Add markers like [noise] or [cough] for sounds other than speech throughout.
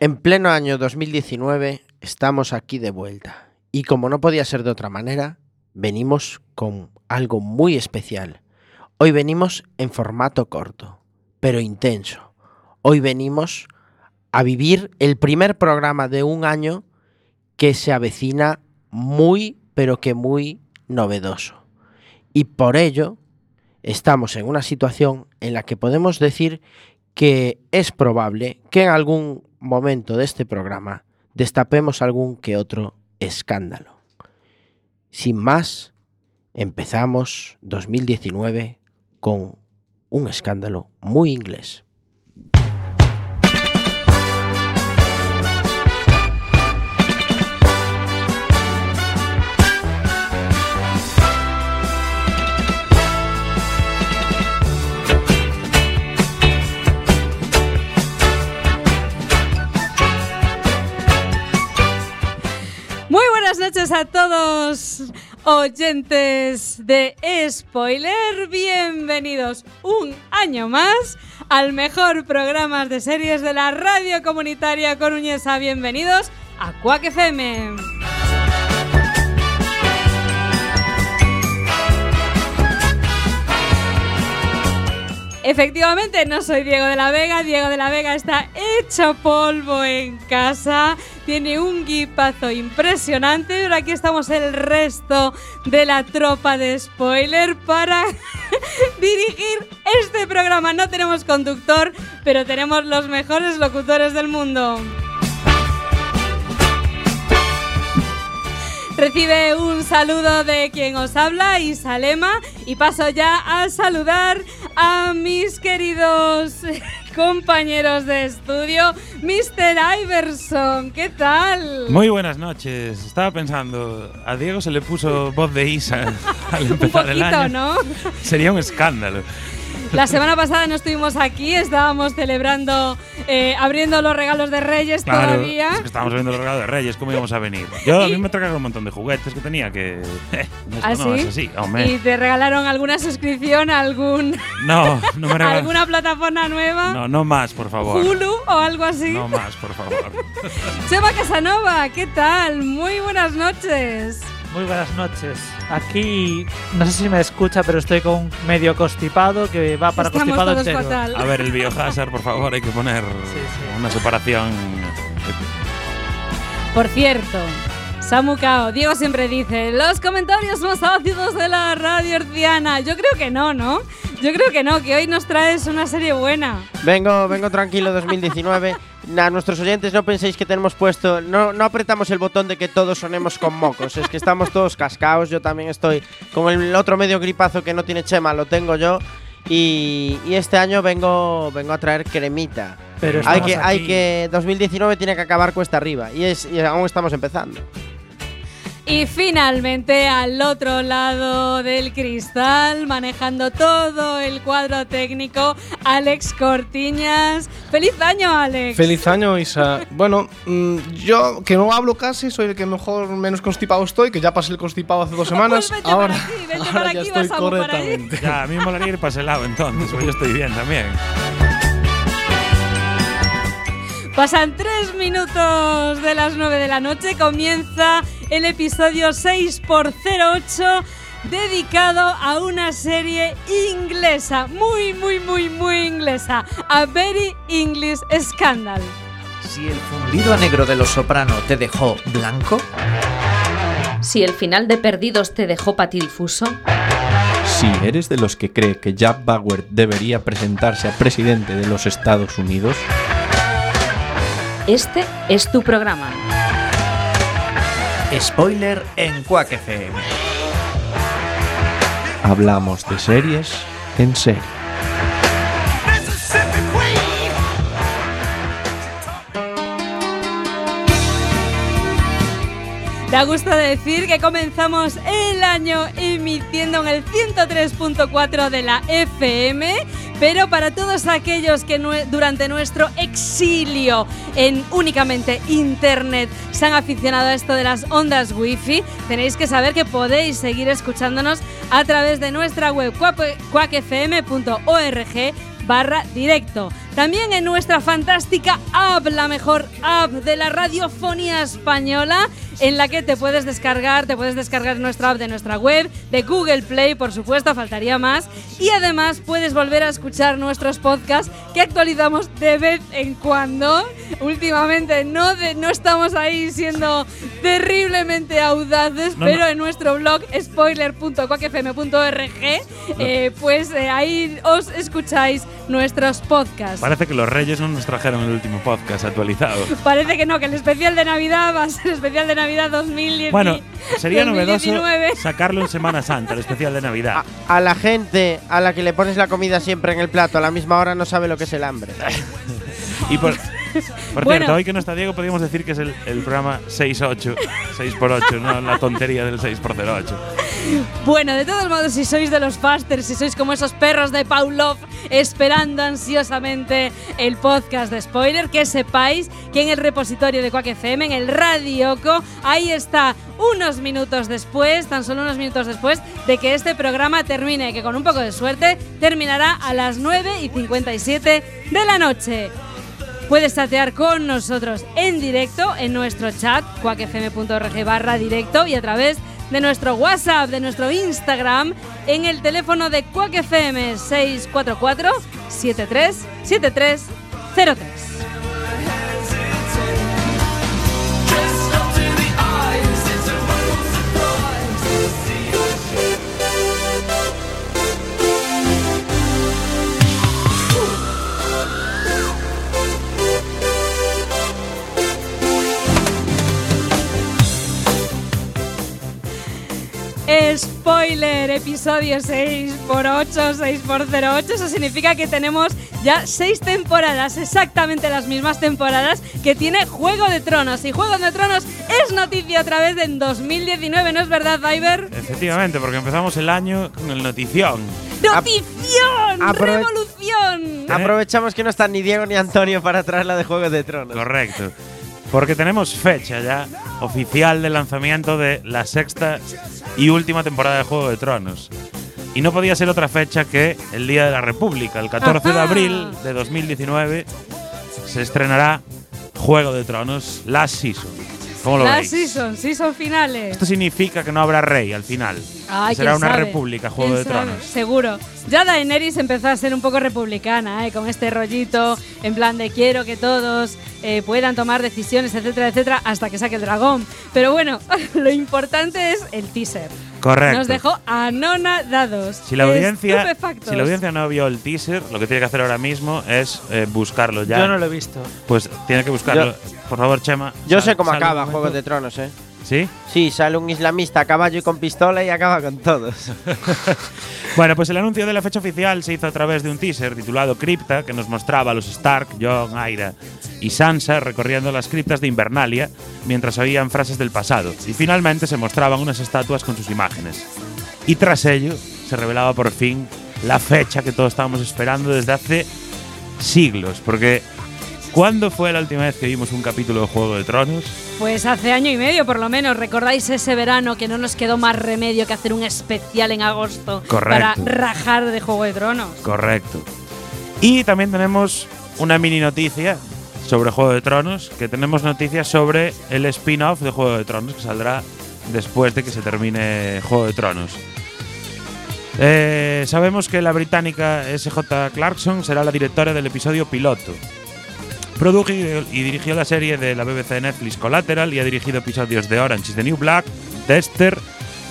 En pleno año 2019 estamos aquí de vuelta y como no podía ser de otra manera, venimos con algo muy especial. Hoy venimos en formato corto, pero intenso. Hoy venimos a vivir el primer programa de un año que se avecina muy, pero que muy novedoso. Y por ello estamos en una situación en la que podemos decir que es probable que en algún momento de este programa destapemos algún que otro escándalo. Sin más, empezamos 2019 con un escándalo muy inglés. Noches a todos, oyentes de Spoiler. Bienvenidos un año más al mejor programa de series de la radio comunitaria coruñesa. Bienvenidos a Quack FM. Efectivamente, no soy Diego de la Vega. Diego de la Vega está hecho polvo en casa. Tiene un guipazo impresionante. Pero aquí estamos el resto de la tropa de spoiler para [laughs] dirigir este programa. No tenemos conductor, pero tenemos los mejores locutores del mundo. Recibe un saludo de quien os habla, Isalema, y paso ya a saludar a mis queridos [laughs] compañeros de estudio, Mr. Iverson. ¿Qué tal? Muy buenas noches. Estaba pensando, a Diego se le puso voz de Isa [laughs] al [laughs] empezar un el año. ¿no? Sería un escándalo. La semana pasada no estuvimos aquí, estábamos celebrando, eh, abriendo los regalos de Reyes Claro, todavía. es que estábamos viendo los regalos de Reyes, ¿cómo íbamos a venir? [laughs] Yo, a mí me trajeron un montón de juguetes que tenía que... [laughs] ¿Ah, no sí? es así, hombre. Y te regalaron alguna suscripción a algún, No, no me [laughs] regalaron... alguna plataforma nueva, No, no más, por favor. Hulu o algo así. No más, por favor. Chema Casanova, ¿qué tal? Muy buenas noches. Muy buenas noches. Aquí no sé si me escucha, pero estoy con un medio constipado que va para Estamos constipado todos entero. fatal. A ver, el biohazard, por favor, hay que poner [laughs] sí. una separación... Por cierto, Samu Kao, Diego siempre dice, los comentarios más ácidos de la radio herciana. Yo creo que no, ¿no? Yo creo que no, que hoy nos traes una serie buena. Vengo, vengo tranquilo 2019. A nuestros oyentes no penséis que tenemos puesto, no, no apretamos el botón de que todos sonemos con mocos, es que estamos todos cascaos, yo también estoy con el otro medio gripazo que no tiene Chema, lo tengo yo. Y, y este año vengo, vengo a traer cremita. Pero Hay que, hay que 2019 tiene que acabar cuesta arriba y, es, y aún estamos empezando. Y finalmente al otro lado del cristal, manejando todo el cuadro técnico, Alex Cortiñas. ¡Feliz año, Alex! Feliz año, Isa. Bueno, mm, yo que no hablo casi, soy el que mejor menos constipado estoy, que ya pasé el constipado hace dos [laughs] semanas. Pues vete ahora para aquí, vete [laughs] ahora para ya estoy a correctamente. Ya, a mí me molaría ir para ese lado entonces, pues yo estoy bien también. Pasan tres minutos de las 9 de la noche. Comienza el episodio 6x08 dedicado a una serie inglesa. Muy, muy, muy, muy inglesa. A Very English Scandal. Si el fundido a negro de los soprano te dejó blanco, Si el final de Perdidos te dejó patidifuso, Si eres de los que cree que Jack Bauer debería presentarse a presidente de los Estados Unidos, este es tu programa. spoiler en Quack hablamos de series en serie. Da gusto decir que comenzamos el año emitiendo en el 103.4 de la FM, pero para todos aquellos que durante nuestro exilio en únicamente Internet se han aficionado a esto de las ondas wifi, tenéis que saber que podéis seguir escuchándonos a través de nuestra web cuacfm.org barra directo. También en nuestra fantástica app, la mejor app de la radiofonía española, en la que te puedes descargar, te puedes descargar nuestra app de nuestra web, de Google Play, por supuesto, faltaría más, y además puedes volver a escuchar nuestros podcasts que actualizamos de vez en cuando. Últimamente no, de- no estamos ahí siendo terriblemente audaces, No, pero no. en nuestro blog spoiler.quacfm.org, eh, pues eh, ahí os escucháis nuestros podcasts. Parece que los Reyes no nos trajeron el último podcast actualizado. [laughs] Parece que no, que el especial de Navidad va a ser el especial de Navidad 2010. Bueno, sería novedoso 2019. sacarlo en Semana Santa, el especial de Navidad. A, a la gente a la que le pones la comida siempre en el plato a la misma hora no sabe lo que es el hambre. [laughs] Y por, por Bueno. cierto, hoy que no está Diego, podríamos decir que es el, el programa 6-8, 6x8, no la tontería del 6x08. Bueno, de todos modos, si sois de los fasters, si sois como esos perros de Pavlov esperando ansiosamente el podcast de spoiler, que sepáis que en el repositorio de Quack FM, en el Radioco, ahí está unos minutos después, tan solo unos minutos después de que este programa termine, que con un poco de suerte terminará a las 9 y 57 de la noche. Puedes chatear con nosotros en directo en nuestro chat, cuacfm.org barra directo y a través de nuestro WhatsApp, de nuestro Instagram, en el teléfono de Quack FM 644 737303. Spoiler, episodio 6x8, 6x08. Eso significa que tenemos ya seis temporadas, exactamente las mismas temporadas que tiene Juego de Tronos. Y Juego de Tronos es noticia otra vez en 2019, ¿no es verdad, Viber? Efectivamente, porque empezamos el año con el notición. ¡Notición! aprove- ¡Revolución! Aprovechamos que no están ni Diego ni Antonio para traerla de Juego de Tronos. Correcto. Porque tenemos fecha ya oficial de lanzamiento de la sexta y última temporada de Juego de Tronos. Y no podía ser otra fecha que el Día de la República, el 14 de abril de 2019, se estrenará Juego de Tronos Last Season. ¿Cómo lo Las veis? season, season finales. Esto significa que no habrá rey al final. Ay, Será ¿quién una sabe? república, Juego ¿Quién de sabe? Tronos. Seguro. Ya Daenerys empezó a ser un poco republicana, ¿eh? con este rollito en plan de quiero que todos eh, puedan tomar decisiones, etcétera, etcétera, hasta que saque el dragón. Pero bueno, [laughs] lo importante es el teaser. Correcto. Nos dejó anonadados. Si la, audiencia, si la audiencia no vio el teaser, lo que tiene que hacer ahora mismo es eh, buscarlo ya. Yo no lo he visto. Pues tiene que buscarlo. Por favor, Chema. Yo sal- sé cómo acaba momento. Juego de Tronos, ¿eh? ¿Sí? Sí, sale un islamista a caballo y con pistola y acaba con todos. [laughs] Bueno, pues el anuncio de la fecha oficial se hizo a través de un teaser titulado Cripta, que nos mostraba a los Stark, Jon, Aira y Sansa recorriendo las criptas de Invernalia mientras oían frases del pasado. Y finalmente se mostraban unas estatuas con sus imágenes. Y tras ello se revelaba por fin la fecha que todos estábamos esperando desde hace siglos. Porque, ¿cuándo fue la última vez que vimos un capítulo de Juego de Tronos? Pues hace año y medio, por lo menos. ¿Recordáis ese verano que no nos quedó más remedio que hacer un especial en agosto Correcto. para rajar de Juego de Tronos? Correcto. Y también tenemos una mini noticia sobre Juego de Tronos, que tenemos noticias sobre el spin-off de Juego de Tronos, que saldrá después de que se termine Juego de Tronos. Eh, sabemos que la británica SJ Clarkson será la directora del episodio piloto. Produjo y dirigió la serie de la BBC de Netflix Collateral y ha dirigido episodios de Orange is the New Black, Dexter,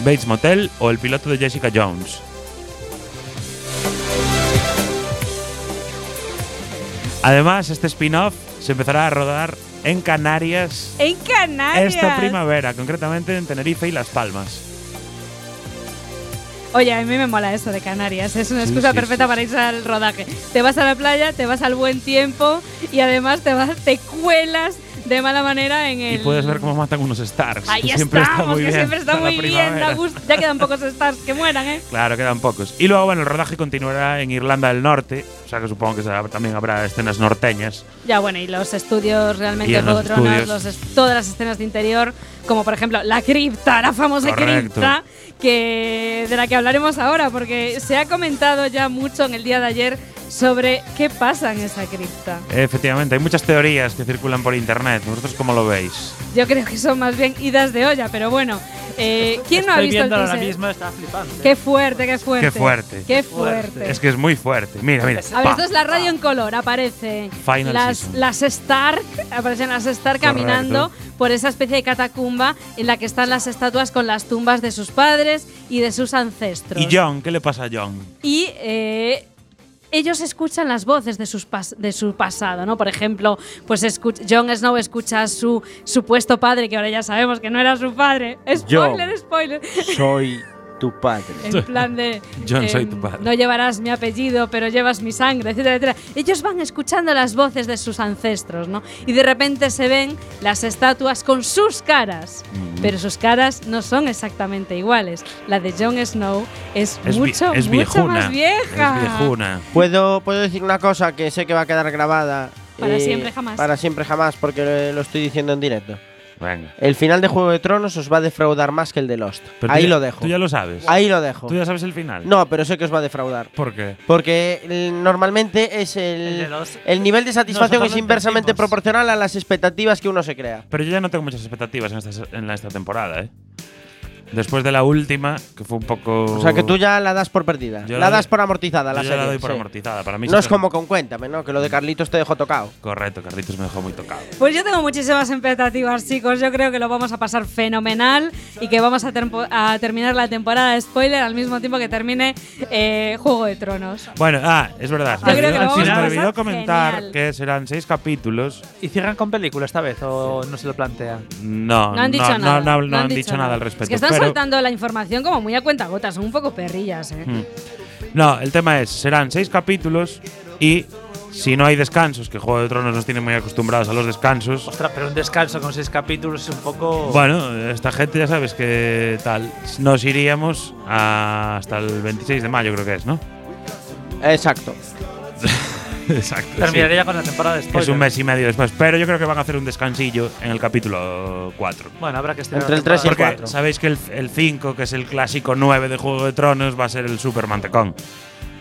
Bates Motel o el piloto de Jessica Jones. Además, este spin-off se empezará a rodar en Canarias En Canarias. esta primavera, concretamente en Tenerife y Las Palmas. Oye, a mí me mola eso de Canarias. Es una excusa sí, perfecta sí, para irse al rodaje. Te vas a la playa, te vas al buen tiempo y además te vas, te cuelas de mala manera en el. Y puedes ver cómo matan unos Starks. Ahí que siempre está estamos, muy que bien. siempre está muy bien. primavera. da gusto. Ya quedan pocos stars que mueran, ¿eh? Claro, quedan pocos. Y luego, bueno, el rodaje continuará en Irlanda del Norte, o sea que supongo que será- también habrá escenas norteñas. Ya, bueno, y los estudios realmente los Tronos, estudios. los todas las escenas de interior, como por ejemplo la cripta, la famosa Correcto. cripta, que, de la que hablaremos ahora, porque se ha comentado ya mucho en el día de ayer sobre qué pasa en esa cripta. Efectivamente, hay muchas teorías que circulan por internet. ¿Vosotros cómo lo veis? Yo creo que son más bien idas de olla, pero bueno. eh, ¿Quién no ha Estoy visto el viendo ahora mismo, está flipando. Qué fuerte, qué fuerte. Qué fuerte. Qué fuerte. Es que es muy fuerte. Mira, mira. A ver, esto es la radio en color. Aparece Final las, season. las Stark, aparecen las Stark Correcto. caminando por esa especie de catacumba en la que están las estatuas con las tumbas de sus padres y de sus ancestros. ¿Y John? ¿Qué le pasa a John? Y eh, ellos escuchan las voces de, sus de su pasado, ¿no? Por ejemplo, pues Jon Snow escucha a su supuesto padre, que ahora ya sabemos que no era su padre. Spoiler, spoiler. Soy tu padre. En plan de. [laughs] John, soy em, tu padre. No llevarás mi apellido, pero llevas mi sangre, etcétera, etcétera. Ellos van escuchando las voces de sus ancestros, ¿no? Y de repente se ven las estatuas con sus caras. Mm. Pero sus caras no son exactamente iguales. La de Jon Snow es, Es, mucho, es mucho viejuna. más vieja. Es viejuna. ¿Puedo, puedo decir una cosa que sé que va a quedar grabada. eh, Para siempre jamás. Para siempre jamás, porque lo, lo estoy diciendo en directo. Venga. El final de Juego de Tronos os va a defraudar más que el de Lost. Pero Ahí ya- lo dejo. Tú ya lo sabes. Ahí lo dejo. Tú ya sabes el final. No, pero sé que os va a defraudar. ¿Por qué? Porque eh, normalmente es El de el, los- el nivel de satisfacción Nosotros es inversamente entendimos. proporcional a las expectativas que uno se crea. Pero yo ya no tengo muchas expectativas en esta, en esta temporada, ¿eh? Después de la última, que fue un poco. O sea que tú ya la das por perdida. Yo la la das por amortizada la yo ya serie. la doy por sí. amortizada. Para mí No es que- como con Cuéntame, ¿no? Que lo de Carlitos te dejó tocado. Correcto, Carlitos me dejó muy tocado. Pues yo tengo muchísimas expectativas, chicos. Yo creo que lo vamos a pasar fenomenal y que vamos a, terminar la temporada de spoiler al mismo tiempo que termine eh, Juego de Tronos. Bueno, ah, es verdad. Yo creo que lo se vamos me olvidó comentar genial. que serán seis capítulos. ¿Y cierran con película esta vez o no se lo plantean? No, No han dicho no, nada. no- no han dicho nada al respecto. Es que están pero- soltando la información como muy a cuenta gotas, son un poco perrillas, ¿eh? Mm. No, el tema es, serán seis capítulos y si no hay descansos, que Juego de Tronos nos tiene muy acostumbrados a los descansos. Ostras, pero un descanso con seis capítulos es un poco. Bueno, esta gente ya sabes que tal. Nos iríamos a- hasta el 26 de mayo, creo que es, ¿no? Exacto. [laughs] [laughs] Exacto. Terminaré ya con la temporada de Es spoiler. un mes y medio después, pero yo creo que van a hacer un descansillo en el capítulo 4. Bueno, habrá que estirar Entre el tres y el temporada. Porque cuatro. sabéis que el, el 5, que es el clásico 9 de Juego de Tronos, va a ser el Super Mantecón.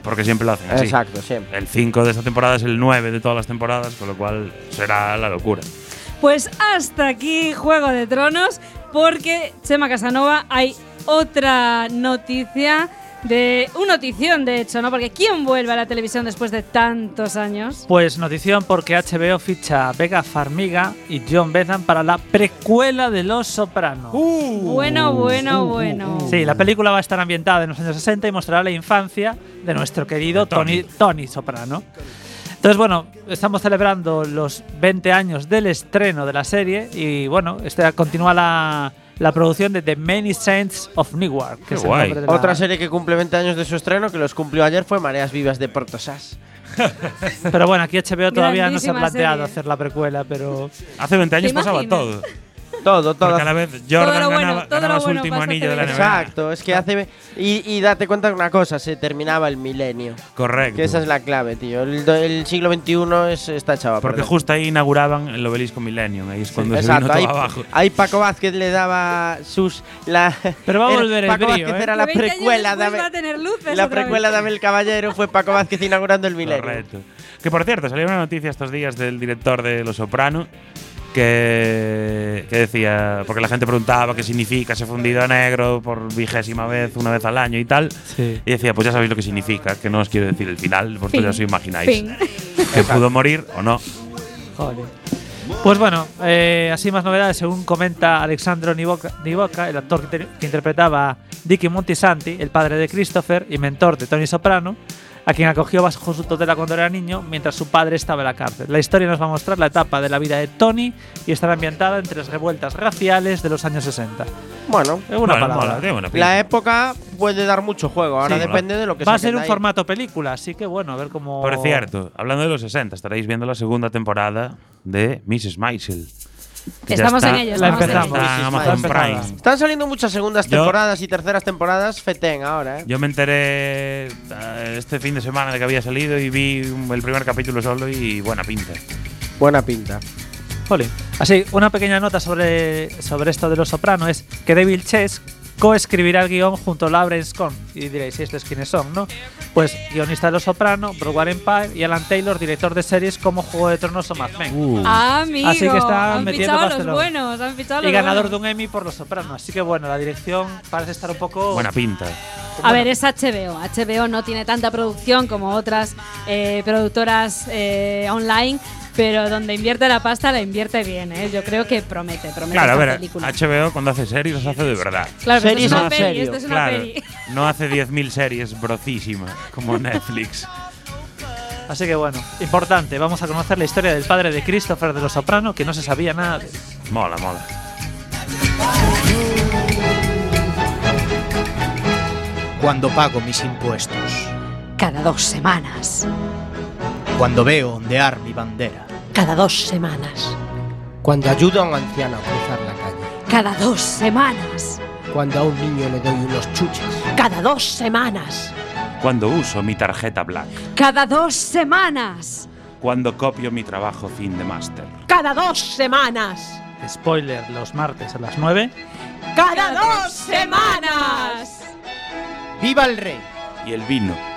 Porque siempre lo hacen así. Exacto, siempre. El 5 de esta temporada es el 9 de todas las temporadas, con lo cual será la locura. Pues hasta aquí Juego de Tronos, porque Chema Casanova hay otra noticia de un notición de hecho, ¿no? Porque ¿quién vuelve a la televisión después de tantos años? Pues notición porque HBO ficha a Vega Farmiga y John Betham para la precuela de Los Sopranos. Bueno, bueno, bueno. Sí, la película va a estar ambientada en los años 60 y mostrará la infancia de nuestro querido Tony. Tony, Tony Soprano. Entonces, bueno, estamos celebrando los 20 años del estreno de la serie y, bueno, este continúa la, la producción de The Many Saints of Newark. Que Qué es el guay. nombre de la- Otra serie que cumple 20 años de su estreno, que los cumplió ayer, fue Mareas Vivas de Portosás. Pero bueno, aquí HBO [laughs] todavía no se ha planteado serie. hacer la precuela, pero Hace 20 años ¿Te pasaba todo. [laughs] Todo, todo. Porque a la vez Jordan Todo lo bueno, ganaba, todo lo su bueno último pasa anillo de la NBA. Exacto, es que hace. Y, y date cuenta de una cosa, se terminaba el milenio. Correcto. Que esa es la clave, tío. El, el siglo XXI es, está echado a Porque justo ahí inauguraban el obelisco Millennium. Ahí es cuando se Exacto, vino todo ahí, abajo. ahí Paco Vázquez le daba sus. La, Pero va a volver el Paco brío, Vázquez ¿eh? era la 20 años precuela de Abel, la precuela de Abel Caballero fue Paco Vázquez inaugurando el milenio. Correcto. Que por cierto, salió una noticia estos días del director de Los Soprano que, que decía, porque la gente preguntaba qué significa ese fundido a negro por vigésima vez, una vez al año y tal. Sí. Y decía, pues ya sabéis lo que significa, que no os quiero decir el final, vosotros Fin. ya os imagináis. Fin. Que pudo morir o no. Joder. Pues bueno, eh, así más novedades, según comenta Alexandro Nivoca, el actor que, que interpretaba a Dicky Montisanti, el padre de Christopher y mentor de Tony Soprano, a quien acogió bajo su tutela cuando era niño, mientras su padre estaba en la cárcel. La historia nos va a mostrar la etapa de la vida de Tony y estará ambientada entre las revueltas raciales de los años 60. Bueno, Es una Bueno, palabra. mola, tiene buena pinta. la época puede dar mucho juego. Ahora Sí, depende de lo que Va a ser un ahí. formato película, así que bueno, a ver cómo. Por cierto, hablando de los 60, estaréis viendo la segunda temporada de Mrs. Maisel. Estamos está- en ello, La empezamos. Amazon. Prime. Están saliendo muchas segundas Yo- temporadas y terceras temporadas feten ahora, ¿eh? Yo me enteré eh, este fin de semana de que había salido y vi el primer capítulo solo y buena pinta. Buena pinta. Jolín. Así, una pequeña nota sobre, sobre esto de Los Soprano es que David Chase, coescribirá el guion junto a Lawrence Cohn. Y diréis, ¿y estos quiénes son, no? Pues guionista de Los Soprano, Broadway Empire y Alan Taylor, director de series como Juego de Tronos o Mad Men. Uh, Amigo, Así que está han metiendo a los buenos, han los Y ganador de un Emmy por Los Soprano. Así que bueno, la dirección parece estar un poco. buena pinta. A ver, es HBO. HBO no tiene tanta producción como otras eh, productoras eh, online, pero donde invierte la pasta la invierte bien. ¿eh? Yo creo que promete, promete Claro, a ver, película. HBO cuando hace series las hace de verdad. Claro, pero esto series es una en peli, serio, esto es una claro, peli. no hace 10.000 series brocísimas como [laughs] Netflix. Así que bueno, importante. Vamos a conocer la historia del padre de Christopher de Los Soprano, que no se sabía nada. de él. Mola, mola. Cuando pago mis impuestos. Cada dos semanas. Cuando veo ondear mi bandera. Cada dos semanas. Cuando ayudo a un anciano a cruzar la calle. Cada dos semanas. Cuando a un niño le doy unos chuches. Cada dos semanas. Cuando uso mi tarjeta Black. Cada dos semanas. Cuando copio mi trabajo fin de máster. Cada dos semanas. Spoiler, los martes a las 9. Cada dos semanas. ¡Viva el rey! Y el vino.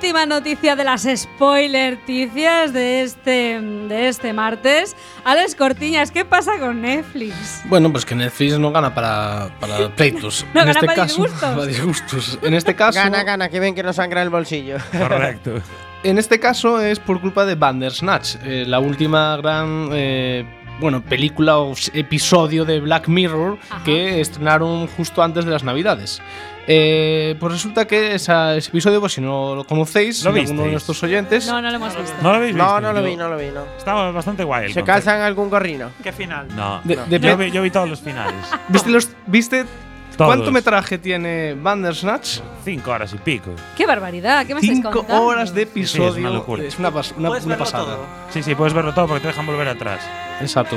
Última noticia de las spoiler-ticias de este, de este martes. Alex Cortiñas, ¿qué pasa con Netflix? Bueno, pues que Netflix no gana para, para [laughs] pleitos. No, en gana este para caso, disgustos. para disgustos. En este caso, Gana, gana, que ven que no sangra el bolsillo. Correcto. [laughs] en este caso es por culpa de Bandersnatch, eh, la última gran eh, bueno, película o episodio de Black Mirror Ajá. que estrenaron justo antes de las Navidades. Eh, pues resulta que esa- ese episodio, pues si no lo conocéis, ¿Lo alguno de nuestros oyentes, No, no lo hemos visto. ¿No lo habéis visto? No, no lo vi, no lo vi, no. Estaba bastante guay. el ¿Se concepto. calzan algún gorrino? ¿Qué final? No. De- no. yo, vi, yo vi todos los finales. ¿viste, los, ¿viste. Cuánto metraje tiene Bandersnatch? Cinco horas y pico. ¡Qué barbaridad! ¿Qué me estáis Cinco contando? horas de Sí, sí, es episodio. una locura. Es una, pas- una- Puedes una verlo pasada. todo. Sí, sí, puedes verlo todo porque te dejan volver atrás. Exacto.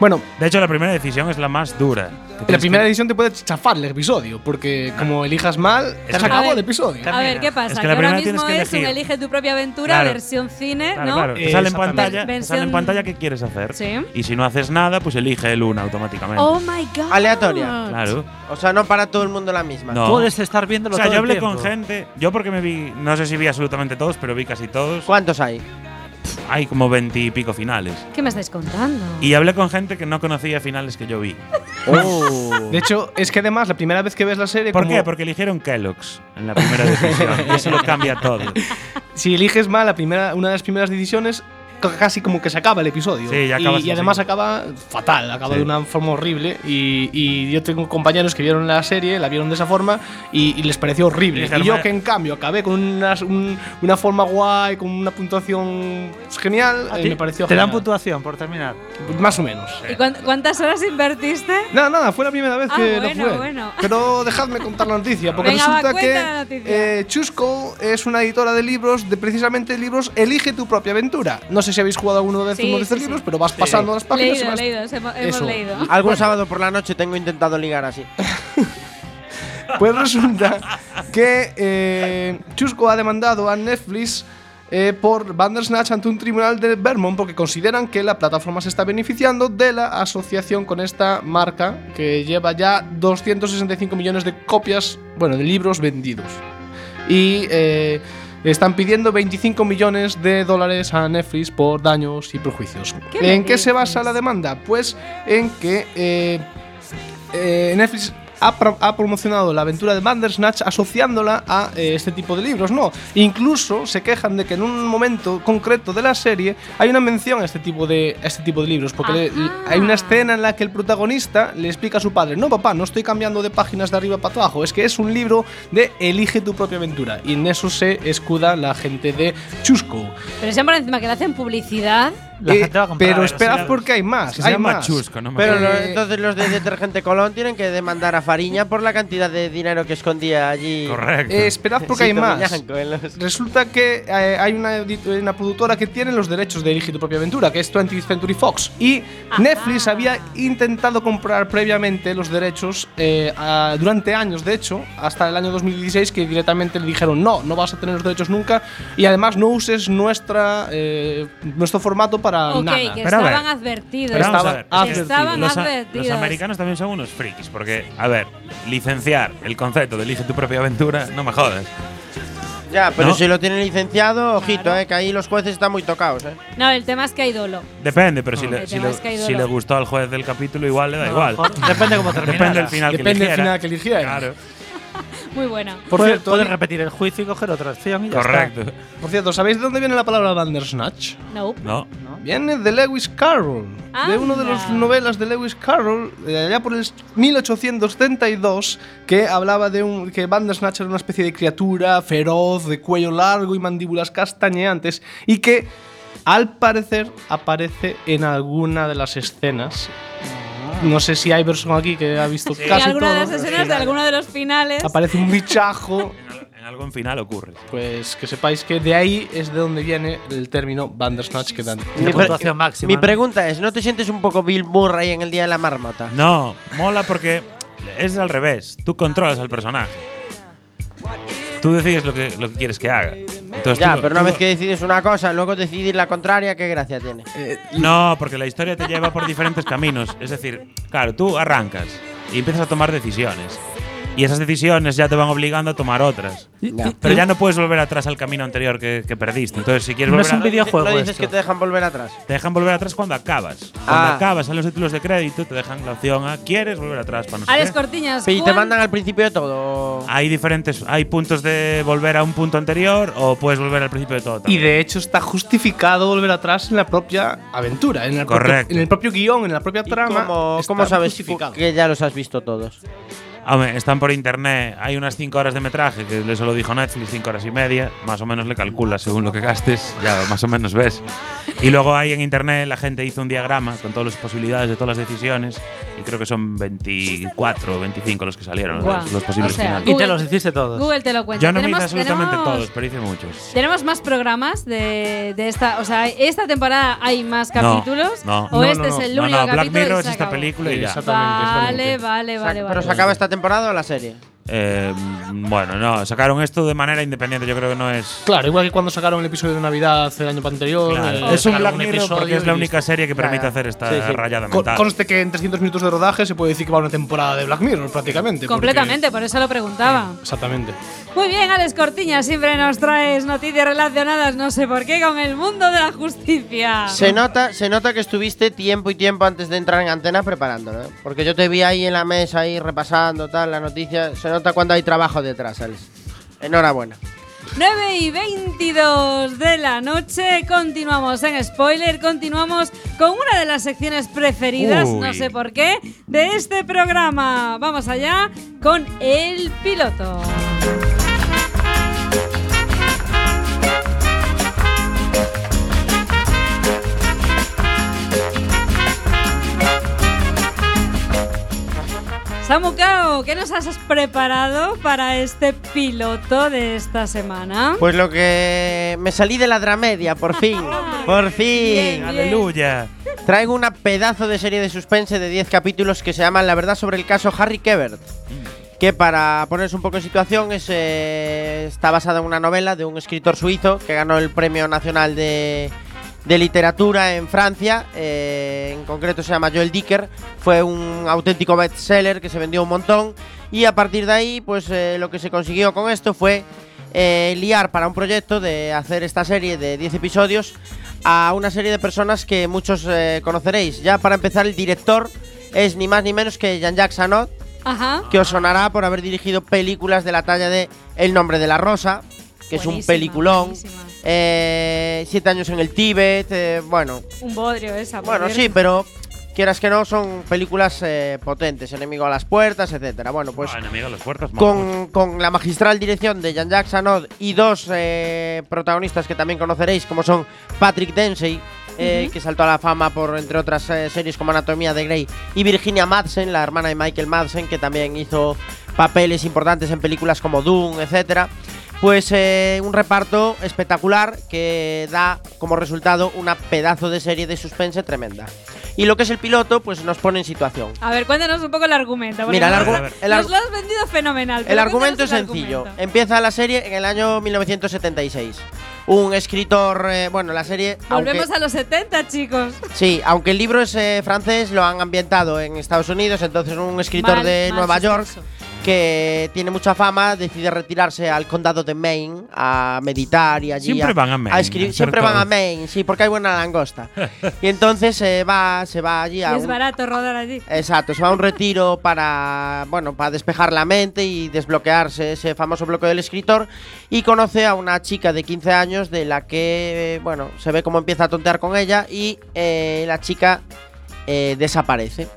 Bueno, De hecho, la primera decisión es la más dura. En la primera edición te puede chafar el episodio, porque como elijas mal, te has que- acabado ver, el episodio. A ver, ¿qué pasa? Es que que la ahora primera mismo tienes que es un elegir. elige tu propia aventura, Claro. versión cine, Claro, ¿no? claro. Te sale en Exactamente. pantalla, te sale en pantalla qué quieres hacer. Sí. Y si no haces nada, pues elige el una automáticamente. Oh my god. Aleatoria. Claro. O sea, no para todo el mundo la misma. No. Puedes estar viéndolo O sea, todo yo hablé con gente, yo porque me vi, no sé si vi absolutamente todos, pero vi casi todos. ¿Cuántos hay? Hay como veinte y pico finales. ¿Qué me estáis contando? Y hablé con gente que no conocía finales que yo vi. De hecho, es que además, la primera vez que ves la serie, ¿Por como qué? Porque eligieron Kellogg's en la primera decisión. y eso lo cambia todo. [laughs] si eliges mal la primera, una de las primeras decisiones, casi como que se acaba el episodio. Sí, ya y, acabas y así. además acaba fatal, acaba Sí. de una forma horrible. Y, y yo tengo compañeros que vieron la serie, la vieron de esa forma y, y les pareció horrible. Y yo que en cambio acabé con una, un- una forma guay, con una puntuación genial, ¿A eh, ti me pareció Te dan genial. puntuación por terminar. Más o menos. ¿Y cuán- cuántas horas invertiste? Nada, nada, fue la primera vez Ah, que bueno, lo fue. bueno. Pero dejadme contar la noticia, porque Venga, resulta que eh, Chusco es una editora de libros, de precisamente libros Elige tu propia aventura. No sé si habéis jugado alguno de Sí, uno de estos sí, libros, sí. pero vas pasando las páginas y Leído, vas- leídos, hemos, leído. Algún sábado por la noche tengo intentado ligar así. [laughs] Pues resulta que eh, Chusco ha demandado a Netflix eh, por Bandersnatch ante un tribunal de Vermont porque consideran que la plataforma se está beneficiando de la asociación con esta marca que lleva ya 265 millones de copias, bueno, de libros vendidos. Y eh, están pidiendo 25 millones de dólares a Netflix por daños y perjuicios. ¿Qué me ¿En qué se basa la demanda? Pues en que eh, eh, Netflix ha, pro- ha promocionado la aventura de Bandersnatch asociándola a eh, este tipo de libros, ¿no? Incluso se quejan de que en un momento concreto de la serie hay una mención a este tipo de, a este tipo de libros, porque le- hay una escena en la que el protagonista le explica a su padre, no papá, no estoy cambiando de páginas de arriba para abajo, es que es un libro de Elige tu propia aventura, y en eso se escuda la gente de Chusco. Pero siempre encima que le hacen publicidad. La Eh, gente va a comprar. pero esperad porque hay más. Que hay más. Chusco, no me Pero lo- Eh, entonces los de Detergente Colón tienen que demandar a Fariña por la cantidad de dinero que escondía allí. Correcto. Eh, esperad porque hay más. Los- Resulta que eh, hay una, una productora que tiene los derechos de dirigir tu propia aventura, que es 20th Century Fox. Y Netflix había intentado comprar previamente los derechos eh, a- durante años, de hecho, hasta el año 2016, que directamente le dijeron no, no vas a tener los derechos nunca y además no uses nuestra, eh, nuestro formato para Ok, nada. que Pero estaban advertidos. Pero vamos a Estaban ver, advertidos. Estaban los, a- advertidos. los americanos también son unos frikis, porque, a ver, licenciar el concepto de elige tu propia aventura, no me jodas. Ya, pero ¿No? si lo tienen licenciado, ojito, eh, que ahí los jueces están muy tocados, eh. No, el tema es que hay dolo. Depende, pero si, le, si, es que si le gustó al juez del capítulo, igual le da No, igual. [laughs] Depende cómo termine. Depende del final que Depende del eligiera. final que eligiera. Claro, [laughs] Muy buena. Por Puedes, cierto, puedes repetir el juicio y coger otra y ya correcto. está. por cierto, ¿sabéis de dónde viene la palabra Bandersnatch? No. No. Viene de Lewis Carroll, de uno de las novelas de Lewis Carroll, de allá por el 1832, que hablaba de un que Bandersnatch era una especie de criatura feroz, de cuello largo y mandíbulas castañeantes, y que al parecer aparece en alguna de las escenas. No sé si hay Iverson aquí que ha visto En casi alguna todo. de las escenas de alguno de los finales. Aparece un bichajo. En, algo en final ocurre. Pues que sepáis que de ahí es de donde viene el término Bandersnatch que dan. Mi pre- puntuación máxima. Mi ¿no? pregunta es, ¿no te sientes un poco Bill Murray en el Día de la Marmota? No, mola porque es al revés. Tú controlas al personaje. Tú decides lo que, lo que quieres que haga. Entonces Ya, tú- pero una tú- vez que decides una cosa, luego decidir la contraria, ¿qué gracia tiene? No, porque la historia te lleva por diferentes caminos. Es decir, claro, tú arrancas y empiezas a tomar decisiones. Y esas decisiones ya te van obligando a tomar otras. Ya. Pero ya no puedes volver atrás al camino anterior que, que perdiste. Entonces, si quieres No volver es un a- videojuego ¿No dices esto. que te dejan volver atrás? te dejan volver atrás cuando acabas. Cuando Ah. acabas en los títulos de crédito, te dejan la opción a ¿quieres volver atrás para no Alex? Cortiñas. ¿Y te ¿cuán- mandan al principio de todo? Hay diferentes, hay puntos de volver a un punto anterior o puedes volver al principio de todo. Y también. de hecho está justificado volver atrás en la propia aventura, en el, propio, Correcto. en el propio guion, en la propia ¿Y trama. cómo, está cómo sabes justificado. que ya los has visto todos? Hombre, están por internet. Hay unas 5 horas de metraje, que eso lo dijo Netflix, 5 horas y media. Más o menos le calculas según lo que gastes, ya más o menos ves. Y luego hay en internet, la gente hizo un diagrama con todas las posibilidades de todas las decisiones. Y creo que son 24 o 25 los que salieron, los- Guau. los posibles O sea, finales. Y te Google- los hiciste todos. Google te lo cuenta. Yo no me hice Tenemos- absolutamente tenemos- todos, pero hice muchos. Tenemos más programas de, de esta. O sea, esta temporada hay más No, capítulos. no. O No, este no, es no. el No, único no, Black capítulo. Mirror es esta acabó. película y ya. Exactamente, Vale, exactamente. vale, vale, vale. ¿Pero se acaba esta temporada o la serie? Eh, bueno, no, sacaron esto de manera independiente. Yo creo que no es. Claro, igual que cuando sacaron el episodio de Navidad el año anterior. Claro, eh, es un Black Mirror porque es la única serie que permite Ya, ya. hacer esta Sí, sí. rayada Con- mental. Conste que en 300 minutos de rodaje se puede decir que va una temporada de Black Mirror prácticamente. porque- Completamente, por eso lo preguntaba. Exactamente. Muy bien, Alex Cortiña, siempre nos traes noticias relacionadas, no sé por qué, con el mundo de la justicia. Se nota, se nota que estuviste tiempo y tiempo antes de entrar en antena preparándolo, ¿eh? Porque yo te vi ahí en la mesa, ahí repasando tal, la noticia. Se nota cuando hay trabajo detrás, Alex. Enhorabuena. 9 y 22 de la noche, continuamos en spoiler, continuamos con una de las secciones preferidas, Uy. no sé por qué, de este programa. Vamos allá con el piloto. Samu Cao, ¿qué nos has preparado para este piloto de esta semana? Pues lo que me salí de la dramedia, por fin. [laughs] por fin. Bien. Aleluya. Traigo una pedazo de serie de suspense de 10 capítulos que se llama La verdad sobre el caso Harry Kebert. Que para ponerse un poco en situación es, eh, está basada en una novela de un escritor suizo que ganó el Premio Nacional de, de Literatura en Francia. eh, en concreto se llama Joel Dicker. Fue un auténtico bestseller que se vendió un montón. Y a partir de ahí, pues eh, lo que se consiguió con esto fue eh, liar para un proyecto de hacer esta serie de 10 episodios a una serie de personas que muchos conoceréis. Ya para empezar, el director es ni más ni menos que Jean-Jacques Anot, Ajá. que os sonará por haber dirigido películas de la talla de El nombre de la rosa, que es un peliculón. buenísima. Eh, Siete años en el Tíbet, eh, bueno, Un bodrio esa. bueno, sí, pero quieras que no, son películas eh, potentes. Enemigo a las puertas, etcétera. Bueno, pues Ah, enemigo a las puertas. con, con la magistral dirección de Jean-Jacques Anod y dos eh, protagonistas que también conoceréis, como son Patrick Dempsey, eh, que saltó a la fama por, entre otras eh, series como Anatomía de Grey, y Virginia Madsen, la hermana de Michael Madsen, que también hizo papeles importantes en películas como Doom, etcétera. Pues eh, un reparto espectacular que da como resultado una pedazo de serie de suspense tremenda. Y lo que es el piloto, pues nos pone en situación. A ver, cuéntanos un poco el argumento. Mira, el nos- argu- el nos argu- lo has vendido fenomenal. El argumento es sencillo. argumento. Empieza la serie en el año 1976. Un escritor, eh, bueno, la serie. Volvemos aunque- a los 70, chicos. Sí, aunque el libro es eh, francés, lo han ambientado en Estados Unidos, entonces un escritor Mal- de mal Nueva York. Que tiene mucha fama decide retirarse al condado de Maine a meditar y allí Siempre a, van a Maine, a escribir. hacer Siempre van a Maine, sí, porque hay buena langosta. [laughs] y entonces se va, se va allí Y a es un- barato rodar allí. Exacto, se va a un retiro para, bueno, para despejar la mente y desbloquearse ese famoso bloqueo del escritor y conoce a una chica de 15 años de la que, eh, bueno, se ve cómo empieza a tontear con ella y eh, la chica eh, desaparece.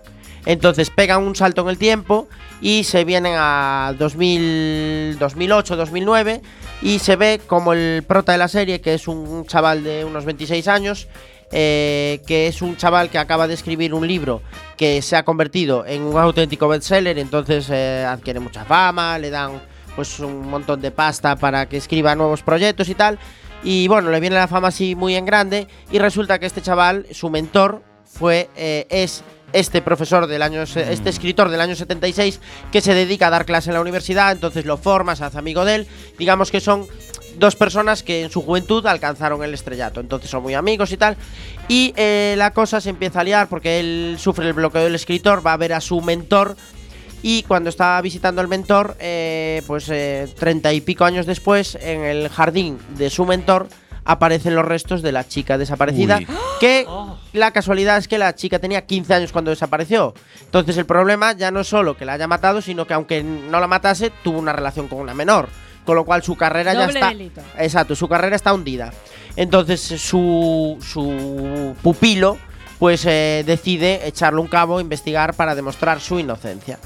Entonces pegan un salto en el tiempo y se vienen a 2000, 2008, 2009 y se ve como el prota de la serie, que es un chaval de unos 26 años, eh, que es un chaval que acaba de escribir un libro que se ha convertido en un auténtico bestseller, entonces eh, adquiere mucha fama, le dan pues un montón de pasta para que escriba nuevos proyectos y tal. Y bueno, le viene la fama así muy en grande y resulta que este chaval, su mentor, fue eh, es este profesor del año se- este escritor del año 76 que se dedica a dar clase en la universidad, entonces lo forma, se hace amigo de él. Digamos que son dos personas que en su juventud alcanzaron el estrellato, entonces son muy amigos y tal. Y eh, la cosa se empieza a liar porque él sufre el bloqueo del escritor, va a ver a su mentor y cuando está visitando al mentor, eh, pues eh, treinta y pico años después, en el jardín de su mentor, aparecen los restos de la chica desaparecida. Uy. Que [gasps] la casualidad es que la chica tenía 15 años cuando desapareció. Entonces el problema ya no es solo que la haya matado, sino que aunque no la matase, tuvo una relación con una menor. Con lo cual su carrera ya está. delito. Exacto, su carrera está hundida. Entonces su, su pupilo pues eh, decide echarle un cabo, investigar para demostrar su inocencia.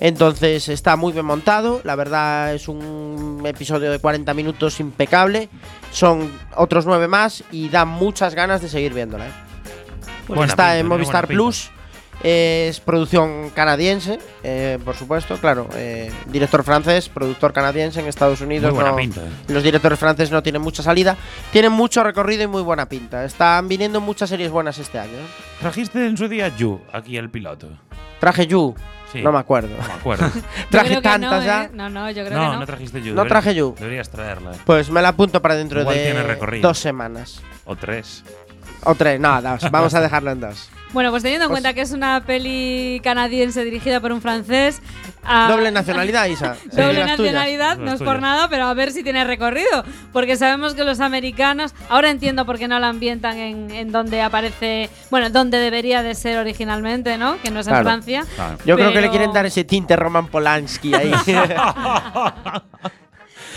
Entonces está muy bien montado, la verdad es un episodio de 40 minutos impecable, son otros 9 más y da muchas ganas de seguir viéndola. ¿eh? Está pinta, en Movistar. Plus, es producción canadiense, eh, por supuesto, claro, eh, director francés, productor canadiense en Estados Unidos. Muy buena no- pinta. Los directores franceses no tienen mucha salida, tienen mucho recorrido y muy buena pinta. Están viniendo muchas series buenas este año. Trajiste en su día You, aquí el piloto. Traje You, Sí. no me acuerdo. No me acuerdo. [laughs] Traje tantas no, ya. ¿eh? No, no, yo creo no, que no. no trajiste You. No traje You. Deberías traerla. Pues me la apunto para dentro Igual de dos semanas. O tres. O tres, no, dos. Vamos a dejarlo en dos. Bueno, pues teniendo en Pues- cuenta que es una peli canadiense dirigida por un francés. ah, Doble nacionalidad, Isa. [laughs] Doble tuyas. nacionalidad, no es por nada, pero a ver si tiene recorrido. Porque sabemos que los americanos. Ahora entiendo por qué no la ambientan en, en donde aparece. Bueno, donde debería de ser originalmente, ¿no? Que no es en Claro. Francia. Claro. Yo creo que le Pero- quieren dar ese tinte Roman Polanski ahí. [laughs] [laughs]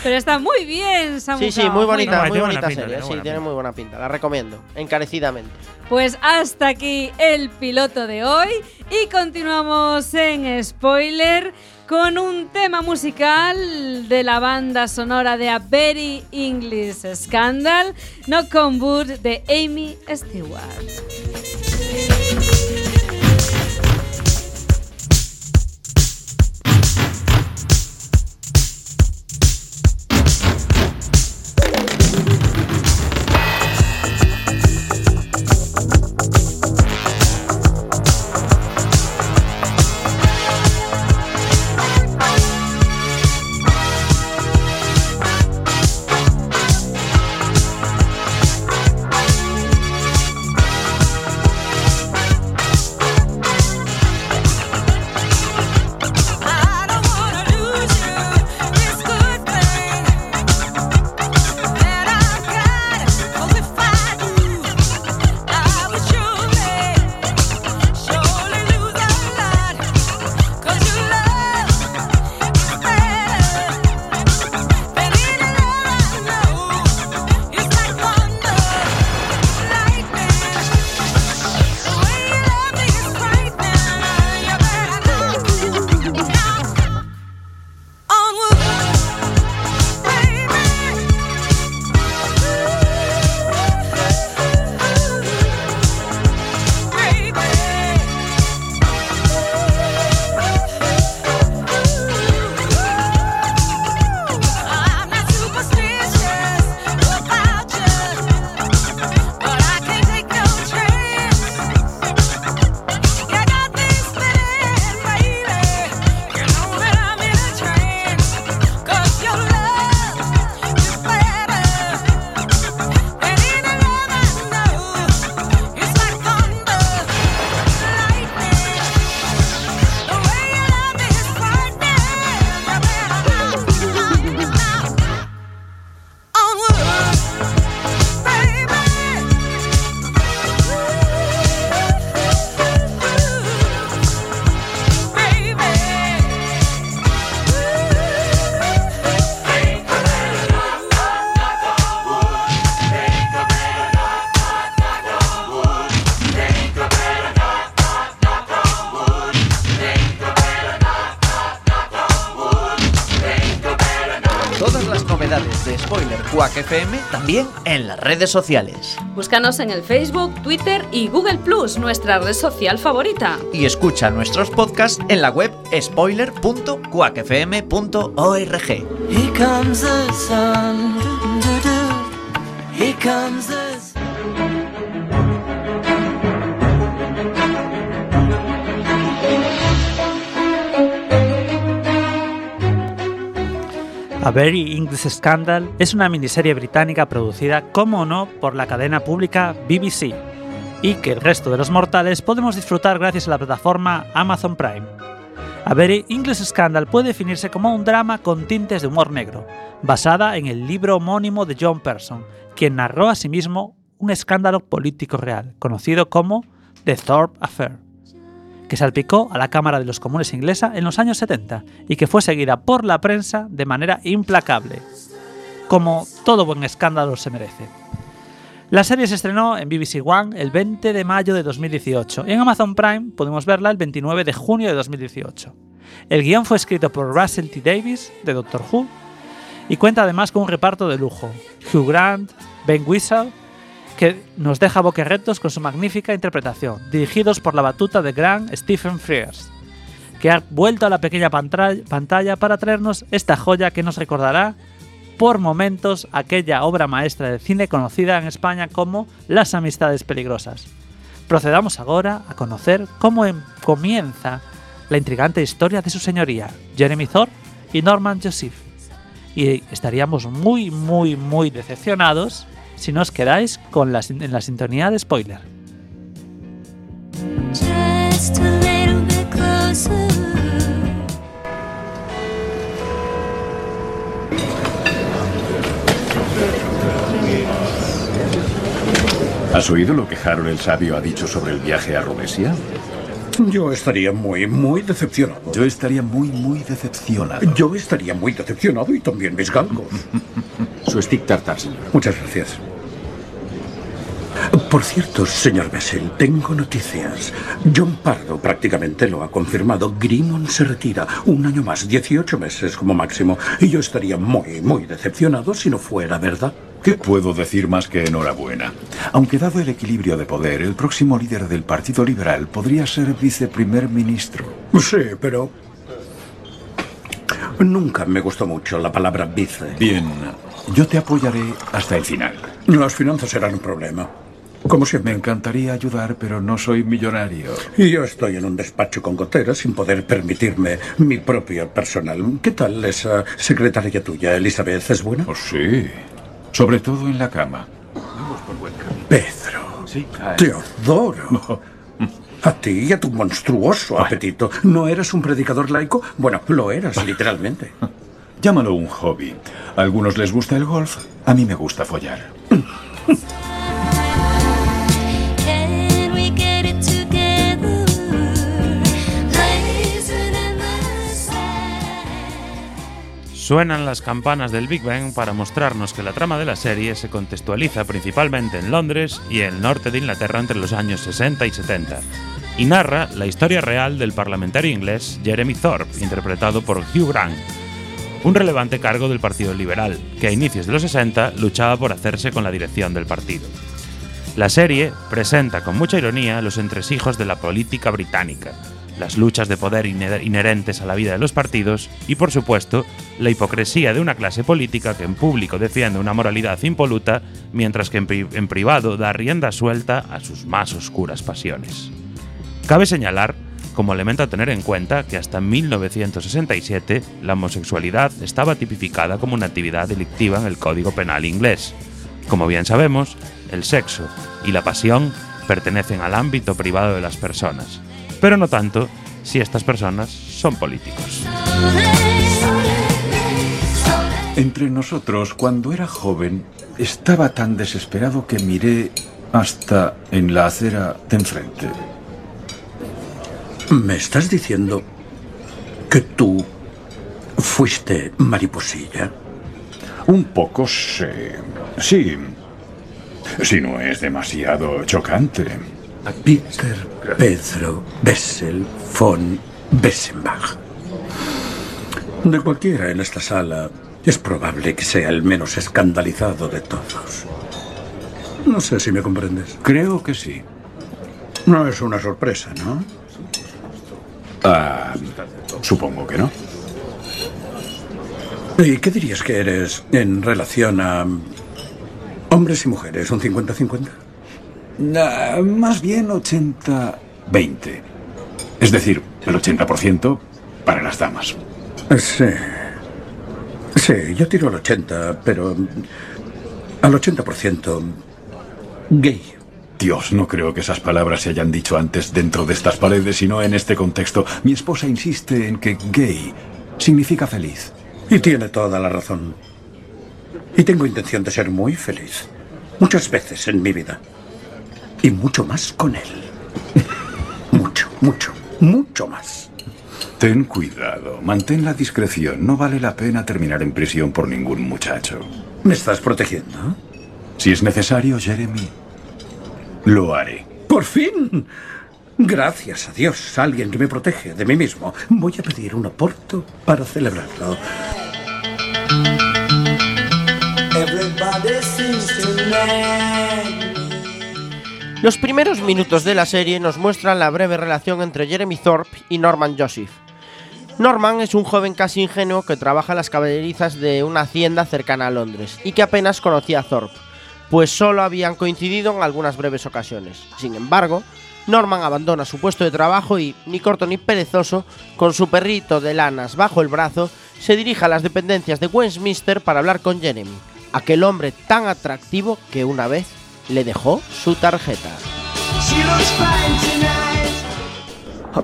Pero está muy bien, Samu sí, sí, muy bonita, muy bonita pinta, serie. tiene Sí, buena tiene pinta. muy buena pinta. La recomiendo, encarecidamente. Pues hasta aquí el piloto de hoy y continuamos en spoiler con un tema musical de la banda sonora de A Very English Scandal, No Come Wood de Amy Stewart. FM también en las redes sociales. Búscanos en el Facebook, Twitter y Google Plus, nuestra red social favorita. Y escucha nuestros podcasts en la web spoiler.quackfm.org. Here comes the sun. do-do-do. Here comes the sun. A Very English Scandal es una miniserie británica producida, como no, por la cadena pública BBC y que el resto de los mortales podemos disfrutar gracias a la plataforma Amazon Prime. A Very English Scandal puede definirse como un drama con tintes de humor negro, basada en el libro homónimo de John Person, quien narró asimismo un escándalo político real, conocido como The Thorpe Affair que salpicó a la Cámara de los Comunes inglesa en los años 70 y que fue seguida por la prensa de manera implacable, como todo buen escándalo se merece. La serie se estrenó en BBC One el 20 de mayo de 2018 y en Amazon Prime podemos verla el 29 de junio de 2018. El guion fue escrito por Russell T. Davis, de Doctor Who, y cuenta además con un reparto de lujo. Hugh Grant, Ben Whishaw, que nos deja boquerretos con su magnífica interpretación, dirigidos por la batuta de gran Stephen Frears, que ha vuelto a la pequeña pantalla para traernos esta joya que nos recordará por momentos aquella obra maestra del cine conocida en España como Las Amistades Peligrosas. Procedamos ahora a conocer cómo em- comienza la intrigante historia de su señoría, Jeremy Thorpe y Norman Joseph. Y estaríamos muy, muy, muy decepcionados si nos quedáis con la, en la sintonía de spoiler. Just a little bit closer. ¿Has oído lo que Harold el Sabio ha dicho sobre el viaje a Romesia? Yo estaría muy, muy decepcionado. Yo estaría muy, muy decepcionado. Yo estaría muy decepcionado y también mis galgos. [laughs] Su stick tartar, señor. Muchas gracias. Por cierto, señor Bessel, tengo noticias. John Pardo prácticamente lo ha confirmado. Grimon se retira un año más, 18 meses como máximo. Y yo estaría muy, muy decepcionado si no fuera verdad. ¿Qué puedo decir más que enhorabuena? Aunque dado el equilibrio de poder, el próximo líder del Partido Liberal podría ser viceprimer ministro. Sí, pero... Nunca me gustó mucho la palabra vice. Bien, yo te apoyaré hasta el final. Las finanzas serán un problema. Como siempre. Me encantaría ayudar, pero no soy millonario. Y yo estoy en un despacho con goteras sin poder permitirme mi propio personal. ¿Qué tal esa secretaria tuya, Elizabeth? ¿Es buena? Oh, sí. Sobre todo en la cama. Pedro, Sí, te adoro. A ti y a tu monstruoso apetito. ¿No eras un predicador laico? Bueno, lo eras, [laughs] literalmente. Llámalo un hobby. A algunos les gusta el golf, a mí me gusta follar. [laughs] Suenan las campanas del Big Bang para mostrarnos que la trama de la serie se contextualiza principalmente en Londres y el norte de Inglaterra entre los años 60 y 70, y narra la historia real del parlamentario inglés Jeremy Thorpe, interpretado por Hugh Grant, un relevante cargo del Partido Liberal, que a inicios de los 60 luchaba por hacerse con la dirección del partido. La serie presenta con mucha ironía los entresijos de la política británica, las luchas de poder inherentes a la vida de los partidos y, por supuesto, la hipocresía de una clase política que en público defiende una moralidad impoluta, mientras que en privado da rienda suelta a sus más oscuras pasiones. Cabe señalar, como elemento a tener en cuenta, que hasta 1967 la homosexualidad estaba tipificada como una actividad delictiva en el Código Penal inglés. Como bien sabemos, el sexo y la pasión pertenecen al ámbito privado de las personas, pero no tanto si estas personas son políticos. Entre nosotros, cuando era joven, estaba tan desesperado que miré hasta en la acera de enfrente. ¿Me estás diciendo que tú fuiste mariposilla? Un poco sí. Sí. Si no es demasiado chocante. Peter Pedro Bessel von Bessenbach. De cualquiera en esta sala Es probable que sea el menos escandalizado de todos. No sé si me comprendes. Creo que sí. No es una sorpresa, ¿no? Ah, supongo que no. ¿Y qué dirías que eres en relación a hombres y mujeres? ¿Un 50-50? Más bien 80-20. Es decir, el 80% para las damas. Sí. Sí, yo tiro al 80, pero al 80% gay. Dios, no creo que esas palabras se hayan dicho antes dentro de estas paredes, sino en este contexto. Mi esposa insiste en que gay significa feliz. Y tiene toda la razón. Y tengo intención de ser muy feliz. Muchas veces en mi vida. Y mucho más con él. mucho, mucho, mucho más. Ten cuidado, mantén la discreción. No vale la pena terminar en prisión por ningún muchacho. ¿Me estás protegiendo? Si es necesario, Jeremy, lo haré. ¡Por fin! Gracias a Dios, alguien que me protege de mí mismo. Voy a pedir un aporto para celebrarlo. Los primeros minutos de la serie nos muestran la breve relación entre Jeremy Thorpe y Norman Joseph. Norman es un joven casi ingenuo que trabaja en las caballerizas de una hacienda cercana a Londres y que apenas conocía a Thorpe, pues solo habían coincidido en algunas breves ocasiones. Sin embargo, Norman abandona su puesto de trabajo y, ni corto ni perezoso, con su perrito de lanas bajo el brazo, se dirige a las dependencias de Westminster para hablar con Jeremy, aquel hombre tan atractivo que una vez le dejó su tarjeta.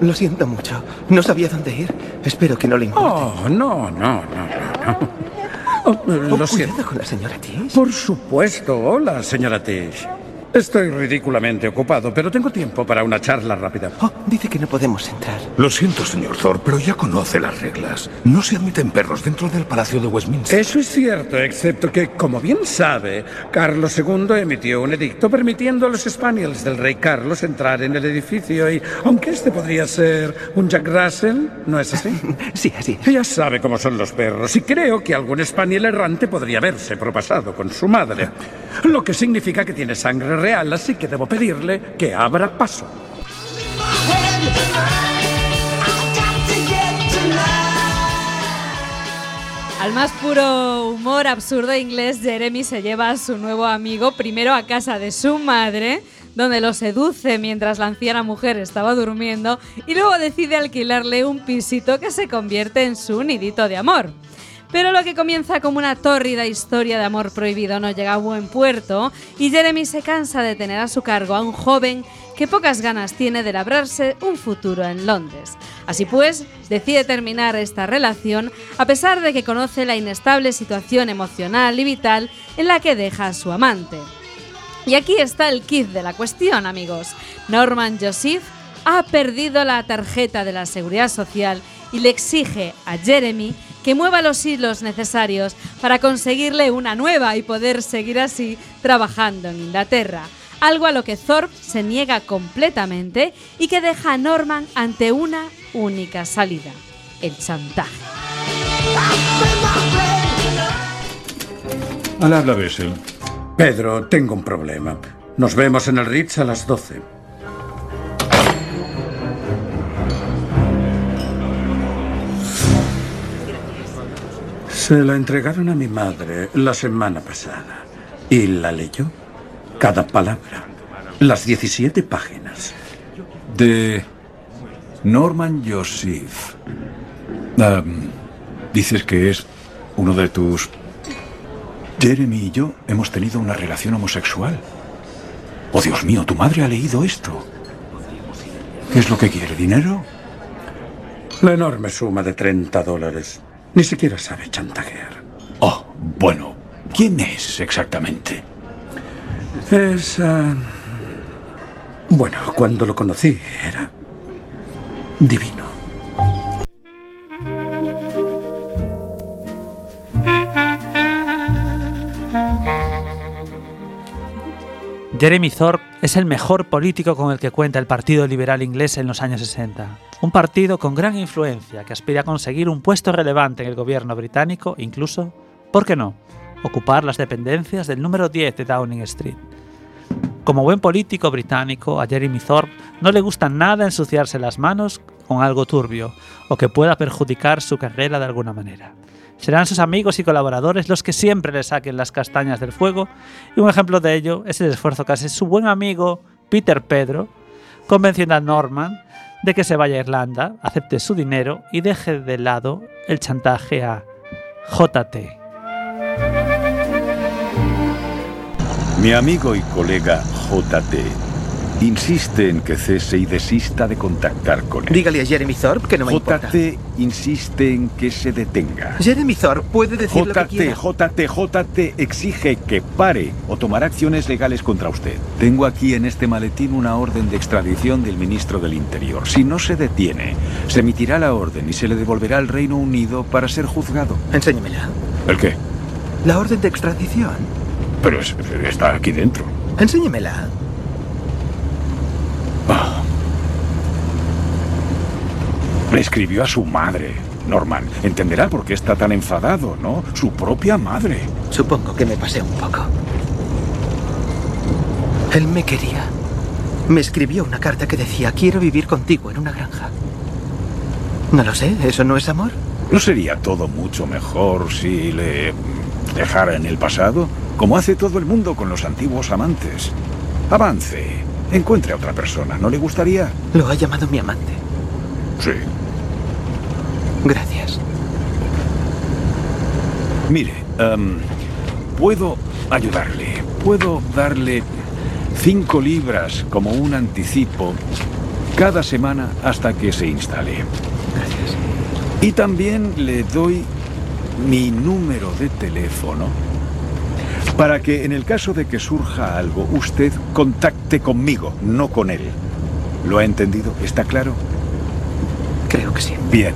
Lo siento mucho. No sabía dónde ir. Espero que no le importe. Oh, no, no, no, no. no. Oh, lo Oh, siento. con la señora Tish. Por supuesto. Hola, señora Tish. Estoy ridículamente ocupado, pero tengo tiempo para una charla rápida. Oh, dice que no podemos entrar. Lo siento, señor Thor, pero ya conoce las reglas. No se admiten perros dentro del Palacio de Westminster. Eso es cierto, excepto que, como bien sabe, Carlos II emitió un edicto permitiendo a los Spaniels del rey Carlos entrar en el edificio y, aunque este podría ser un Jack Russell, ¿no es así? [laughs] sí, así Ya sabe cómo son los perros y creo que algún Spaniel errante podría verse propasado con su madre. Lo que significa que tiene sangre real, así que debo pedirle que abra paso. Al más puro humor absurdo inglés, Jeremy se lleva a su nuevo amigo primero a casa de su madre, donde lo seduce mientras la anciana mujer estaba durmiendo, y luego decide alquilarle un pisito que se convierte en su nidito de amor. Pero lo que comienza como una tórrida historia de amor prohibido no llega a buen puerto y Jeremy se cansa de tener a su cargo a un joven que pocas ganas tiene de labrarse un futuro en Londres. Así pues, decide terminar esta relación a pesar de que conoce la inestable situación emocional y vital en la que deja a su amante. Y aquí está el kit de la cuestión, amigos. Norman Joseph ha perdido la tarjeta de la seguridad social y le exige a Jeremy que mueva los hilos necesarios para conseguirle una nueva y poder seguir así trabajando en Inglaterra. Algo a lo que Thorpe se niega completamente y que deja a Norman ante una única salida, el chantaje. Al habla Bessel. Pedro, tengo un problema. Nos vemos en el Ritz a las 12. Se la entregaron a mi madre la semana pasada. Y la leyó. Cada palabra. Las 17 páginas. De Norman Joseph. Dices que es uno de tus... Jeremy y yo hemos tenido una relación homosexual. Oh, Dios mío, tu madre ha leído esto. ¿Qué es lo que quiere? ¿Dinero? La enorme suma de 30 dólares. Ni siquiera sabe chantajear. Oh, bueno. ¿Quién es exactamente? Es... ah, Bueno, cuando lo conocí era... divino. Jeremy Thorpe es el mejor político con el que cuenta el Partido Liberal Inglés en los años 60. Un partido con gran influencia que aspira a conseguir un puesto relevante en el gobierno británico, incluso ¿Por qué no? Ocupar las dependencias del número 10 de Downing Street. Como buen político británico, a Jeremy Thorpe no le gusta nada ensuciarse las manos con algo turbio o que pueda perjudicar su carrera de alguna manera. Serán sus amigos y colaboradores los que siempre le saquen las castañas del fuego y un ejemplo de ello es el esfuerzo que hace su buen amigo Peter Pedro, convenciendo a Norman de que se vaya a Irlanda, acepte su dinero y deje de lado el chantaje a JT. Mi amigo y colega JT insiste en que cese y desista de contactar con él. Dígale a Jeremy Thorpe que no me importa. JT insiste en que se detenga. Jeremy Thorpe puede decir lo que JT, quiera. JT, JT exige que pare o tomará acciones legales contra usted. Tengo aquí en este maletín una orden de extradición del ministro del Interior. Si no se detiene, se emitirá la orden y se le devolverá al Reino Unido para ser juzgado. Enséñemela. ¿El qué? La orden de extradición. Pero es- está aquí dentro. Enséñemela. Le escribió a su madre, Norman. Entenderá por qué está tan enfadado, ¿no? Su propia madre. Supongo que me pasé un poco. Él me quería. Me escribió una carta que decía, quiero vivir contigo en una granja. No lo sé, ¿eso no es amor? ¿No sería todo mucho mejor si le dejara en el pasado? Como hace todo el mundo con los antiguos amantes. Avance. Encuentre a otra persona. ¿No le gustaría? Lo ha llamado mi amante. Sí. Gracias. Mire, em, puedo ayudarle. Puedo darle cinco libras como un anticipo cada semana hasta que se instale. Gracias. Y también le doy mi número de teléfono para que en el caso de que surja algo, usted contacte conmigo, no con él. ¿Lo ha entendido? ¿Está claro? Creo que sí. Bien.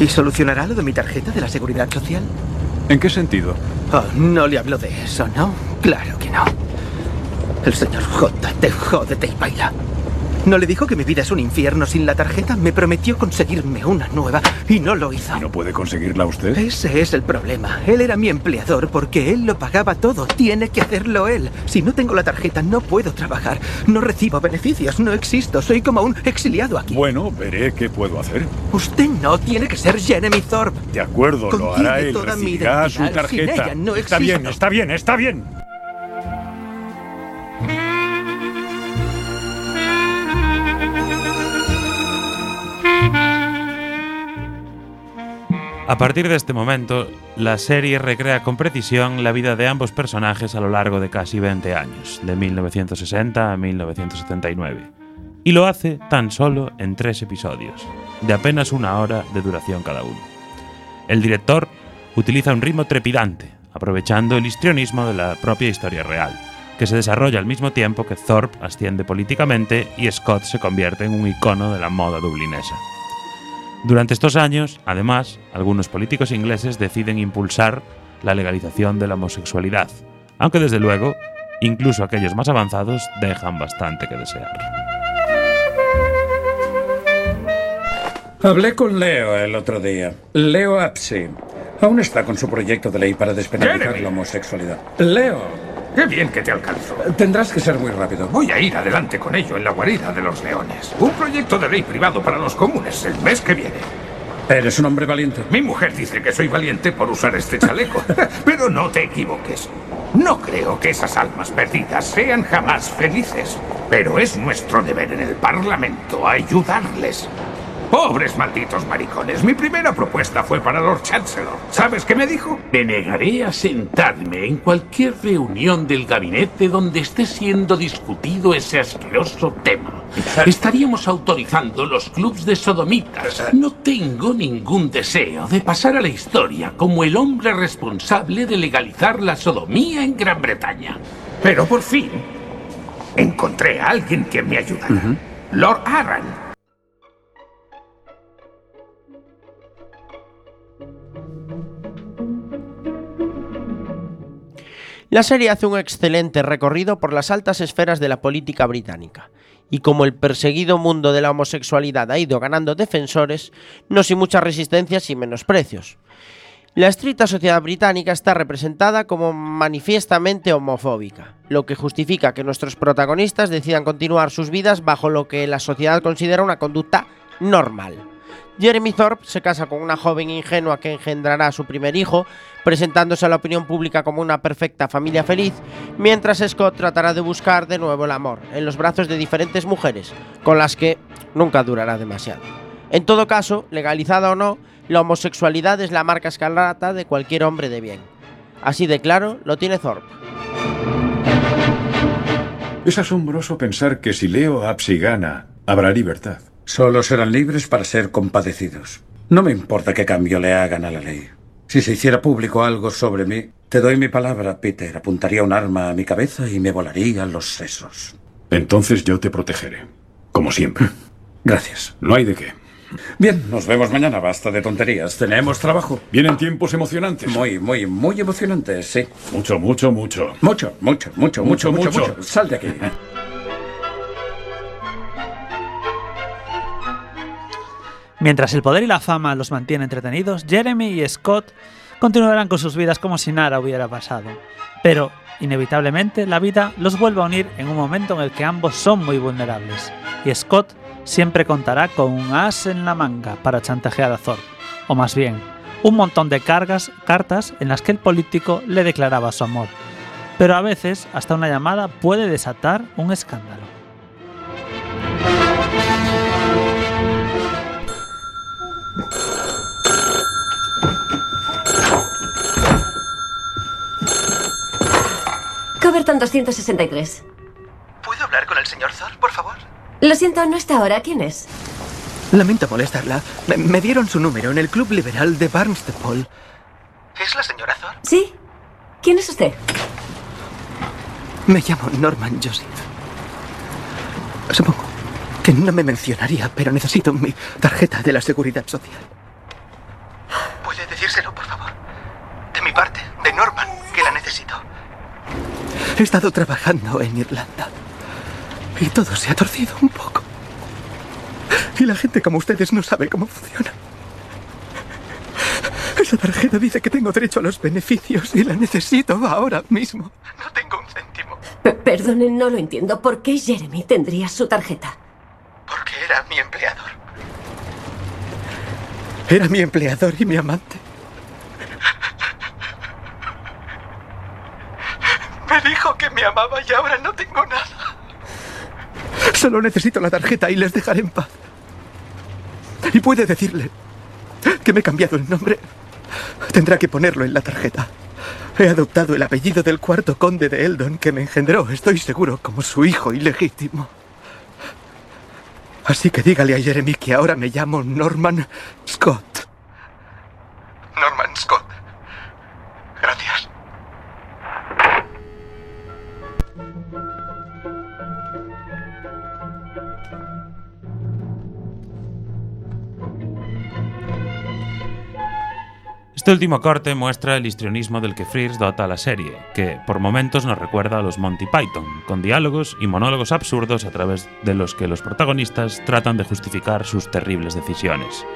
¿Y solucionará lo de mi tarjeta de la seguridad social? ¿En qué sentido? Oh, no le hablo de eso, ¿no? Claro que no. El señor J. te jódete y baila. ¿No le dijo que mi vida es un infierno sin la tarjeta? Me prometió conseguirme una nueva y no lo hizo. ¿Y no puede conseguirla usted? Ese es el problema. Él era mi empleador porque él lo pagaba todo. Tiene que hacerlo él. Si no tengo la tarjeta, no puedo trabajar. No recibo beneficios. No existo. Soy como un exiliado aquí. Bueno, veré qué puedo hacer. Usted no tiene que ser Jeremy Thorpe. De acuerdo, lo hará él. toda mi su identidad. Sin tarjeta. ella no está bien, está bien, está bien. A partir de este momento, la serie recrea con precisión la vida de ambos personajes a lo largo de casi 20 años, de 1960 a 1979. Y lo hace tan solo en tres episodios, de apenas una hora de duración cada uno. El director utiliza un ritmo trepidante, aprovechando el histrionismo de la propia historia real, que se desarrolla al mismo tiempo que Thorpe asciende políticamente y Scott se convierte en un icono de la moda dublinesa. Durante estos años, además, algunos políticos ingleses deciden impulsar la legalización de la homosexualidad, aunque desde luego, incluso aquellos más avanzados dejan bastante que desear. Hablé con Leo el otro día. Leo Apsi. Aún está con su proyecto de ley para despenalizar la homosexualidad. Leo, Qué bien que te alcanzó. tendrás que ser muy rápido. Voy a ir adelante con ello en la guarida de los leones. Un proyecto de ley privado para los comunes el mes que viene. Eres un hombre valiente. Mi mujer dice que soy valiente por usar este chaleco. [laughs] Pero no te equivoques. No creo que esas almas perdidas sean jamás felices. Pero es nuestro deber en el Parlamento ayudarles. Pobres malditos maricones. Mi primera propuesta fue para Lord Chancellor. ¿Sabes qué me dijo? Me negaré a sentarme en cualquier reunión del gabinete donde esté siendo discutido ese asqueroso tema. Estaríamos autorizando los clubs de sodomitas. No tengo ningún deseo de pasar a la historia como el hombre responsable de legalizar la sodomía en Gran Bretaña. Pero por fin encontré a alguien que me ayudara. Lord Arran. La serie hace un excelente recorrido por las altas esferas de la política británica, y como el perseguido mundo de la homosexualidad ha ido ganando defensores, no sin muchas resistencias y menosprecios. La estricta sociedad británica está representada como manifiestamente homofóbica, lo que justifica que nuestros protagonistas decidan continuar sus vidas bajo lo que la sociedad considera una conducta normal. Jeremy Thorpe se casa con una joven ingenua que engendrará a su primer hijo, presentándose a la opinión pública como una perfecta familia feliz, mientras Scott tratará de buscar de nuevo el amor en los brazos de diferentes mujeres, con las que nunca durará demasiado. En todo caso, legalizada o no, la homosexualidad es la marca escarlata de cualquier hombre de bien. Así de claro lo tiene Thorpe. Es asombroso pensar que si Leo Apsi gana, habrá libertad. Solo serán libres para ser compadecidos. No me importa qué cambio le hagan a la ley. Si se hiciera público algo sobre mí, te doy mi palabra, Peter. Apuntaría un arma a mi cabeza y me volaría los sesos. Entonces yo te protegeré. Como siempre. [laughs] Gracias. No hay de qué. Bien, nos vemos mañana. Basta de tonterías. Tenemos trabajo. Vienen tiempos emocionantes. Muy, muy, muy emocionantes, sí. Mucho, mucho, mucho. Mucho, mucho, mucho, mucho, mucho, Mucho, mucho. Sal de aquí. Mientras el poder y la fama los mantienen entretenidos, Jeremy y Scott continuarán con sus vidas como si nada hubiera pasado. Pero, inevitablemente, la vida los vuelve a unir en un momento en el que ambos son muy vulnerables. Y Scott siempre contará con un as en la manga para chantajear a Thor. O más bien, un montón de cargas, cartas en las que el político le declaraba su amor. Pero a veces, hasta una llamada puede desatar un escándalo. Coverton 263. ¿Puedo hablar con el señor Thor, por favor? Lo siento, no está ahora. ¿Quién es? Lamento molestarla. Me, me dieron su número en el Club Liberal de Barnstable. ¿Es la señora Thor? Sí. ¿Quién es usted? Me llamo Norman Joseph. Supongo que no me mencionaría, pero necesito mi tarjeta de la Seguridad Social. ¿Puede decírselo, por favor? De mi parte, de Norman, que la necesito. He estado trabajando en Irlanda. Y todo se ha torcido un poco. Y la gente como ustedes no sabe cómo funciona. Esa tarjeta dice que tengo derecho a los beneficios y la necesito ahora mismo. No tengo un céntimo. P- Perdone, no lo entiendo. ¿Por qué Jeremy tendría su tarjeta? Porque era mi empleador. Era mi empleador y mi amante. Dijo que me amaba y ahora no tengo nada. Solo necesito la tarjeta y les dejaré en paz. Y puede decirle que me he cambiado el nombre. Tendrá que ponerlo en la tarjeta. He adoptado el apellido del cuarto conde de Eldon que me engendró, estoy seguro, como su hijo ilegítimo. Así que dígale a Jeremy que ahora me llamo Norman Scott. Norman Scott. Este último corte muestra el histrionismo del que Frears dota a la serie, que por momentos nos recuerda a los Monty Python, con diálogos y monólogos absurdos a través de los que los protagonistas tratan de justificar sus terribles decisiones.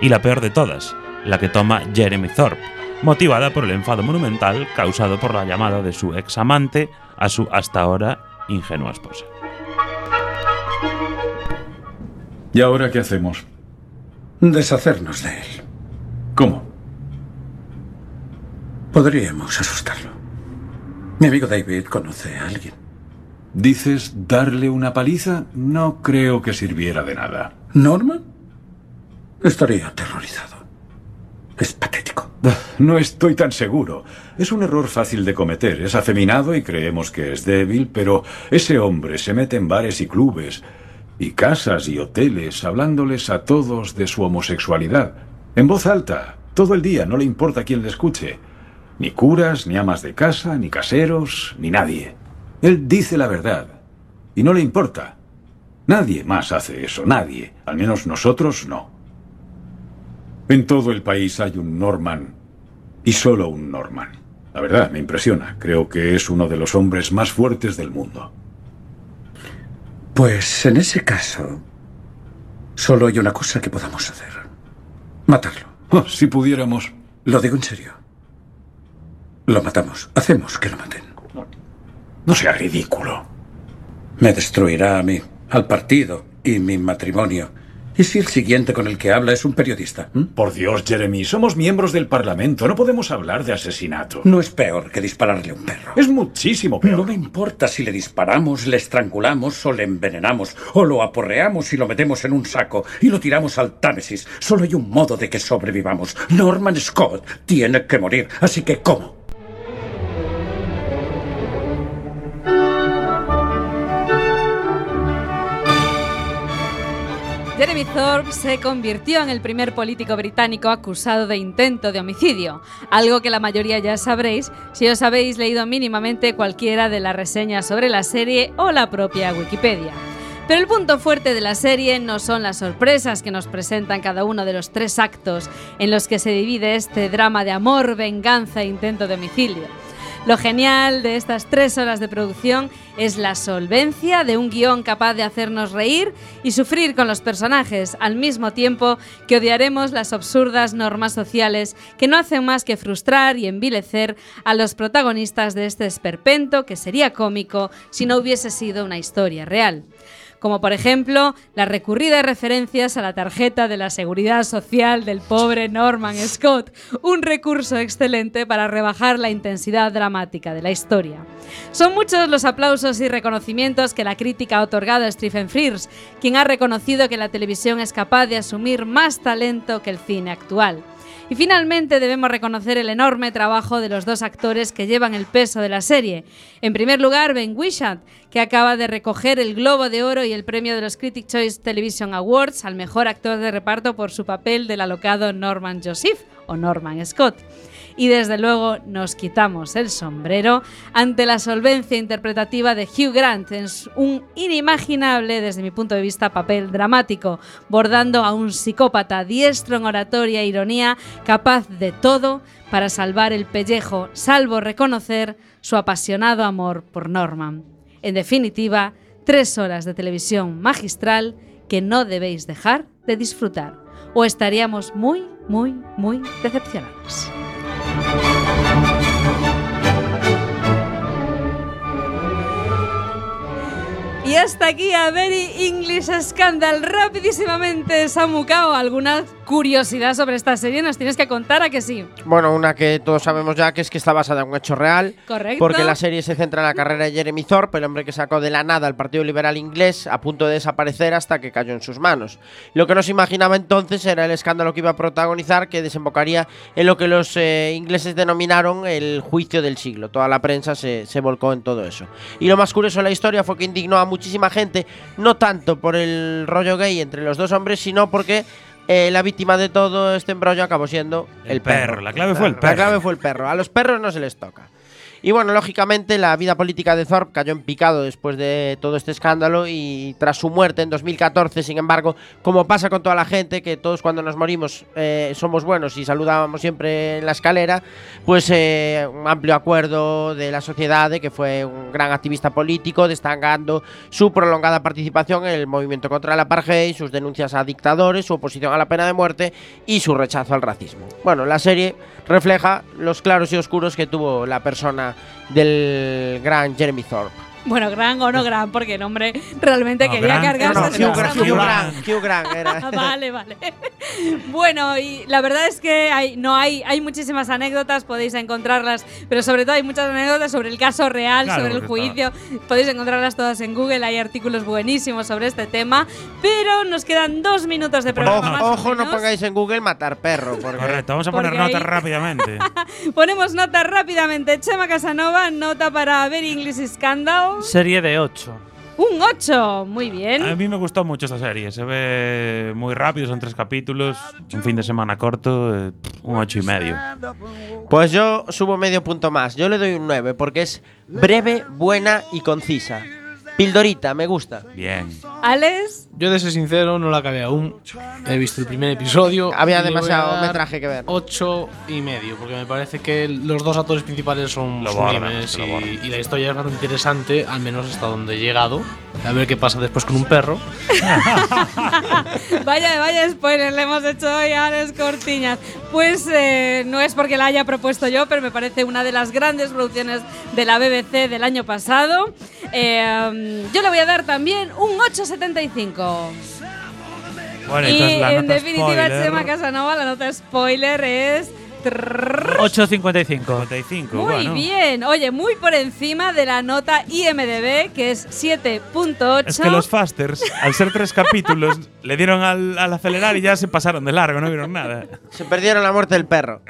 Y la peor de todas, la que toma Jeremy Thorpe, motivada por el enfado monumental causado por la llamada de su ex amante a su hasta ahora ingenua esposa. ¿Y ahora qué hacemos? Deshacernos de él. ¿Cómo? Podríamos asustarlo. Mi amigo David conoce a alguien. ¿Dices darle una paliza? No creo que sirviera de nada. ¿Norman? Estaría aterrorizado. Es patético. No estoy tan seguro. Es un error fácil de cometer. Es afeminado y creemos que es débil, pero ese hombre se mete en bares y clubes y casas y hoteles hablándoles a todos de su homosexualidad. En voz alta, todo el día, no le importa quién le escuche. Ni curas, ni amas de casa, ni caseros, ni nadie. Él dice la verdad. Y no le importa. Nadie más hace eso, nadie. Al menos nosotros no. En todo el país hay un Norman. Y solo un Norman. La verdad, me impresiona. Creo que es uno de los hombres más fuertes del mundo. Pues en ese caso, solo hay una cosa que podamos hacer. Matarlo. Oh, si pudiéramos. Lo digo en serio. Lo matamos. Hacemos que lo maten. No sea ridículo. Me destruirá a mí, al partido y mi matrimonio. ¿Y si el siguiente con el que habla es un periodista? ¿Mm? Por Dios, Jeremy, somos miembros del Parlamento. No podemos hablar de asesinato. No es peor que dispararle a un perro. Es muchísimo peor. No me importa si le disparamos, le estrangulamos o le envenenamos, o lo aporreamos y lo metemos en un saco y lo tiramos al Támesis. Solo hay un modo de que sobrevivamos. Norman Scott tiene que morir. Así que, ¿cómo? Jeremy Thorpe se convirtió en el primer político británico acusado de intento de homicidio, algo que la mayoría ya sabréis si os habéis leído mínimamente cualquiera de las reseñas sobre la serie o la propia Wikipedia. Pero el punto fuerte de la serie no son las sorpresas que nos presentan cada uno de los tres actos en los que se divide este drama de amor, venganza e intento de homicidio. Lo genial de estas tres horas de producción es la solvencia de un guion capaz de hacernos reír y sufrir con los personajes, al mismo tiempo que odiaremos las absurdas normas sociales que no hacen más que frustrar y envilecer a los protagonistas de este esperpento que sería cómico si no hubiese sido una historia real como por ejemplo las recurridas referencias a la tarjeta de la seguridad social del pobre Norman Scott, un recurso excelente para rebajar la intensidad dramática de la historia. Son muchos los aplausos y reconocimientos que la crítica ha otorgado a Stephen Frears, quien ha reconocido que la televisión es capaz de asumir más talento que el cine actual. Y finalmente debemos reconocer el enorme trabajo de los dos actores que llevan el peso de la serie. En primer lugar, Ben Whishatt, que acaba de recoger el Globo de Oro y el premio de los Critic Choice Television Awards al mejor actor de reparto por su papel del alocado Norman Joseph o Norman Scott. Y desde luego nos quitamos el sombrero ante la solvencia interpretativa de Hugh Grant en un inimaginable, desde mi punto de vista, papel dramático, bordando a un psicópata diestro en oratoria e ironía, capaz de todo para salvar el pellejo, salvo reconocer su apasionado amor por Norman. En definitiva, tres horas de televisión magistral que no debéis dejar de disfrutar, o estaríamos muy, muy, muy decepcionados. Thank you. Y hasta aquí a Very English Scandal. Rapidísimamente, Samu Kao, ¿alguna curiosidad sobre esta serie nos tienes que contar a que sí? Bueno, una que todos sabemos ya que es que está basada en un hecho real. Correcto. Porque la serie se centra en la carrera de Jeremy Thorpe, el hombre que sacó de la nada al Partido Liberal Inglés a punto de desaparecer hasta que cayó en sus manos. Lo que no se imaginaba entonces era el escándalo que iba a protagonizar, que desembocaría en lo que los eh, ingleses denominaron el juicio del siglo. Toda la prensa se, se volcó en todo eso. Y lo más curioso de la historia fue que indignó a muchísima gente, no tanto por el rollo gay entre los dos hombres, sino porque eh, la víctima de todo este embrollo acabó siendo el, El perro. La clave fue el La perro. clave fue el perro. A los perros no se les toca. Y bueno, lógicamente la vida política de Thorpe cayó en picado después de todo este escándalo y tras su muerte en 2014, sin embargo, como pasa con toda la gente, que todos cuando nos morimos eh, somos buenos y saludábamos siempre en la escalera, pues eh, un amplio acuerdo de la sociedad de que fue un gran activista político, destacando su prolongada participación en el movimiento contra el apartheid, sus denuncias a dictadores, su oposición a la pena de muerte y su rechazo al racismo. Bueno, la serie refleja los claros y oscuros que tuvo la persona del gran Jeremy Thorpe. Bueno, gran o no gran, porque el hombre realmente No, quería cargarse. no. Grant, Hugh Grant era. [laughs] Vale, vale. Bueno, y la verdad es que hay, no hay, hay muchísimas anécdotas, podéis encontrarlas, pero sobre todo hay muchas anécdotas sobre el caso real, Claro, sobre el juicio. Podéis encontrarlas todas en Google, hay artículos buenísimos sobre este tema. Pero nos quedan dos minutos de programa. más Ojo, o ojo, no pongáis en Google matar perro. Porque Correcto, vamos a poner notas ahí- rápidamente. [laughs] Ponemos nota rápidamente. Chema Casanova, nota para Very English Scandal. Serie de 8. Un 8, muy bien. A mí me gustó mucho esta serie. Se ve muy rápido, son tres capítulos. Un fin de semana corto, eh, un ocho y medio. Pues yo subo medio punto más. Yo le doy un 9 porque es breve, buena y concisa. Pildorita, me gusta. Bien. Alex, Yo, de ser sincero, no la acabé aún. He visto el primer episodio. Había demasiado metraje que ver. Ocho y medio, porque me parece que los dos actores principales son Lo sublimes y, y la historia es bastante interesante, al menos hasta donde he llegado. A ver qué pasa después con un perro. [laughs] [laughs] vaya, vaya spoiler le hemos hecho hoy a Alex Cortiñas. Pues eh, no es porque la haya propuesto yo, pero me parece una de las grandes producciones de la BBC del año pasado. Eh, yo le voy a dar también un 8,75. Bueno, y en definitiva, spoiler, Chema Casanova, la nota spoiler es. 8.55. 55, Muy bueno. bien. Oye, muy por encima de la nota IMDB, que es 7.8. Es que los Fasters, al ser tres capítulos, [laughs] le dieron al, al acelerar y ya se pasaron de largo, no vieron nada. Se perdieron la muerte del perro.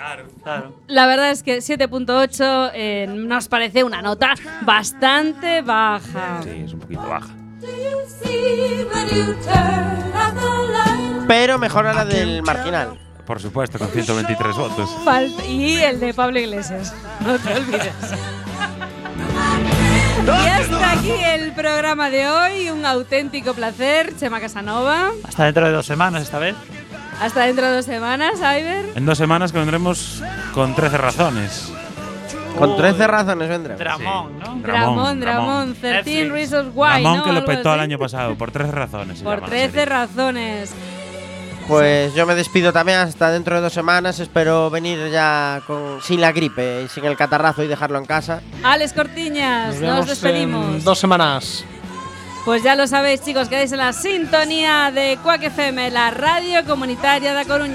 La verdad es que 7.8 eh, nos parece una nota bastante baja. Sí, es un poquito baja. Pero mejor a la del marginal. Por supuesto, con 123 votos. Falt- y el de Pablo Iglesias. No te olvides. y hasta aquí el programa de hoy. Un auténtico placer, Chema Casanova. Hasta dentro de dos semanas esta vez. Hasta dentro de dos semanas, Iber. En dos semanas que vendremos con 13 razones. Con 13 razones vendremos. Dramón, ¿no? Dramón, Dramón, 13 Reasons Why, Ramón ¿no? que lo petó el año pasado, por 13 razones. Por llama la 13 serie. razones. Pues yo me despido también hasta dentro de dos semanas. Espero venir ya con, sin la gripe y sin el catarrazo y dejarlo en casa. Alex Cortiñas, Nos despedimos. en dos semanas. Pues ya lo sabéis, chicos, quedáis en la sintonía de Quack FM, la radio comunitaria de Coruña.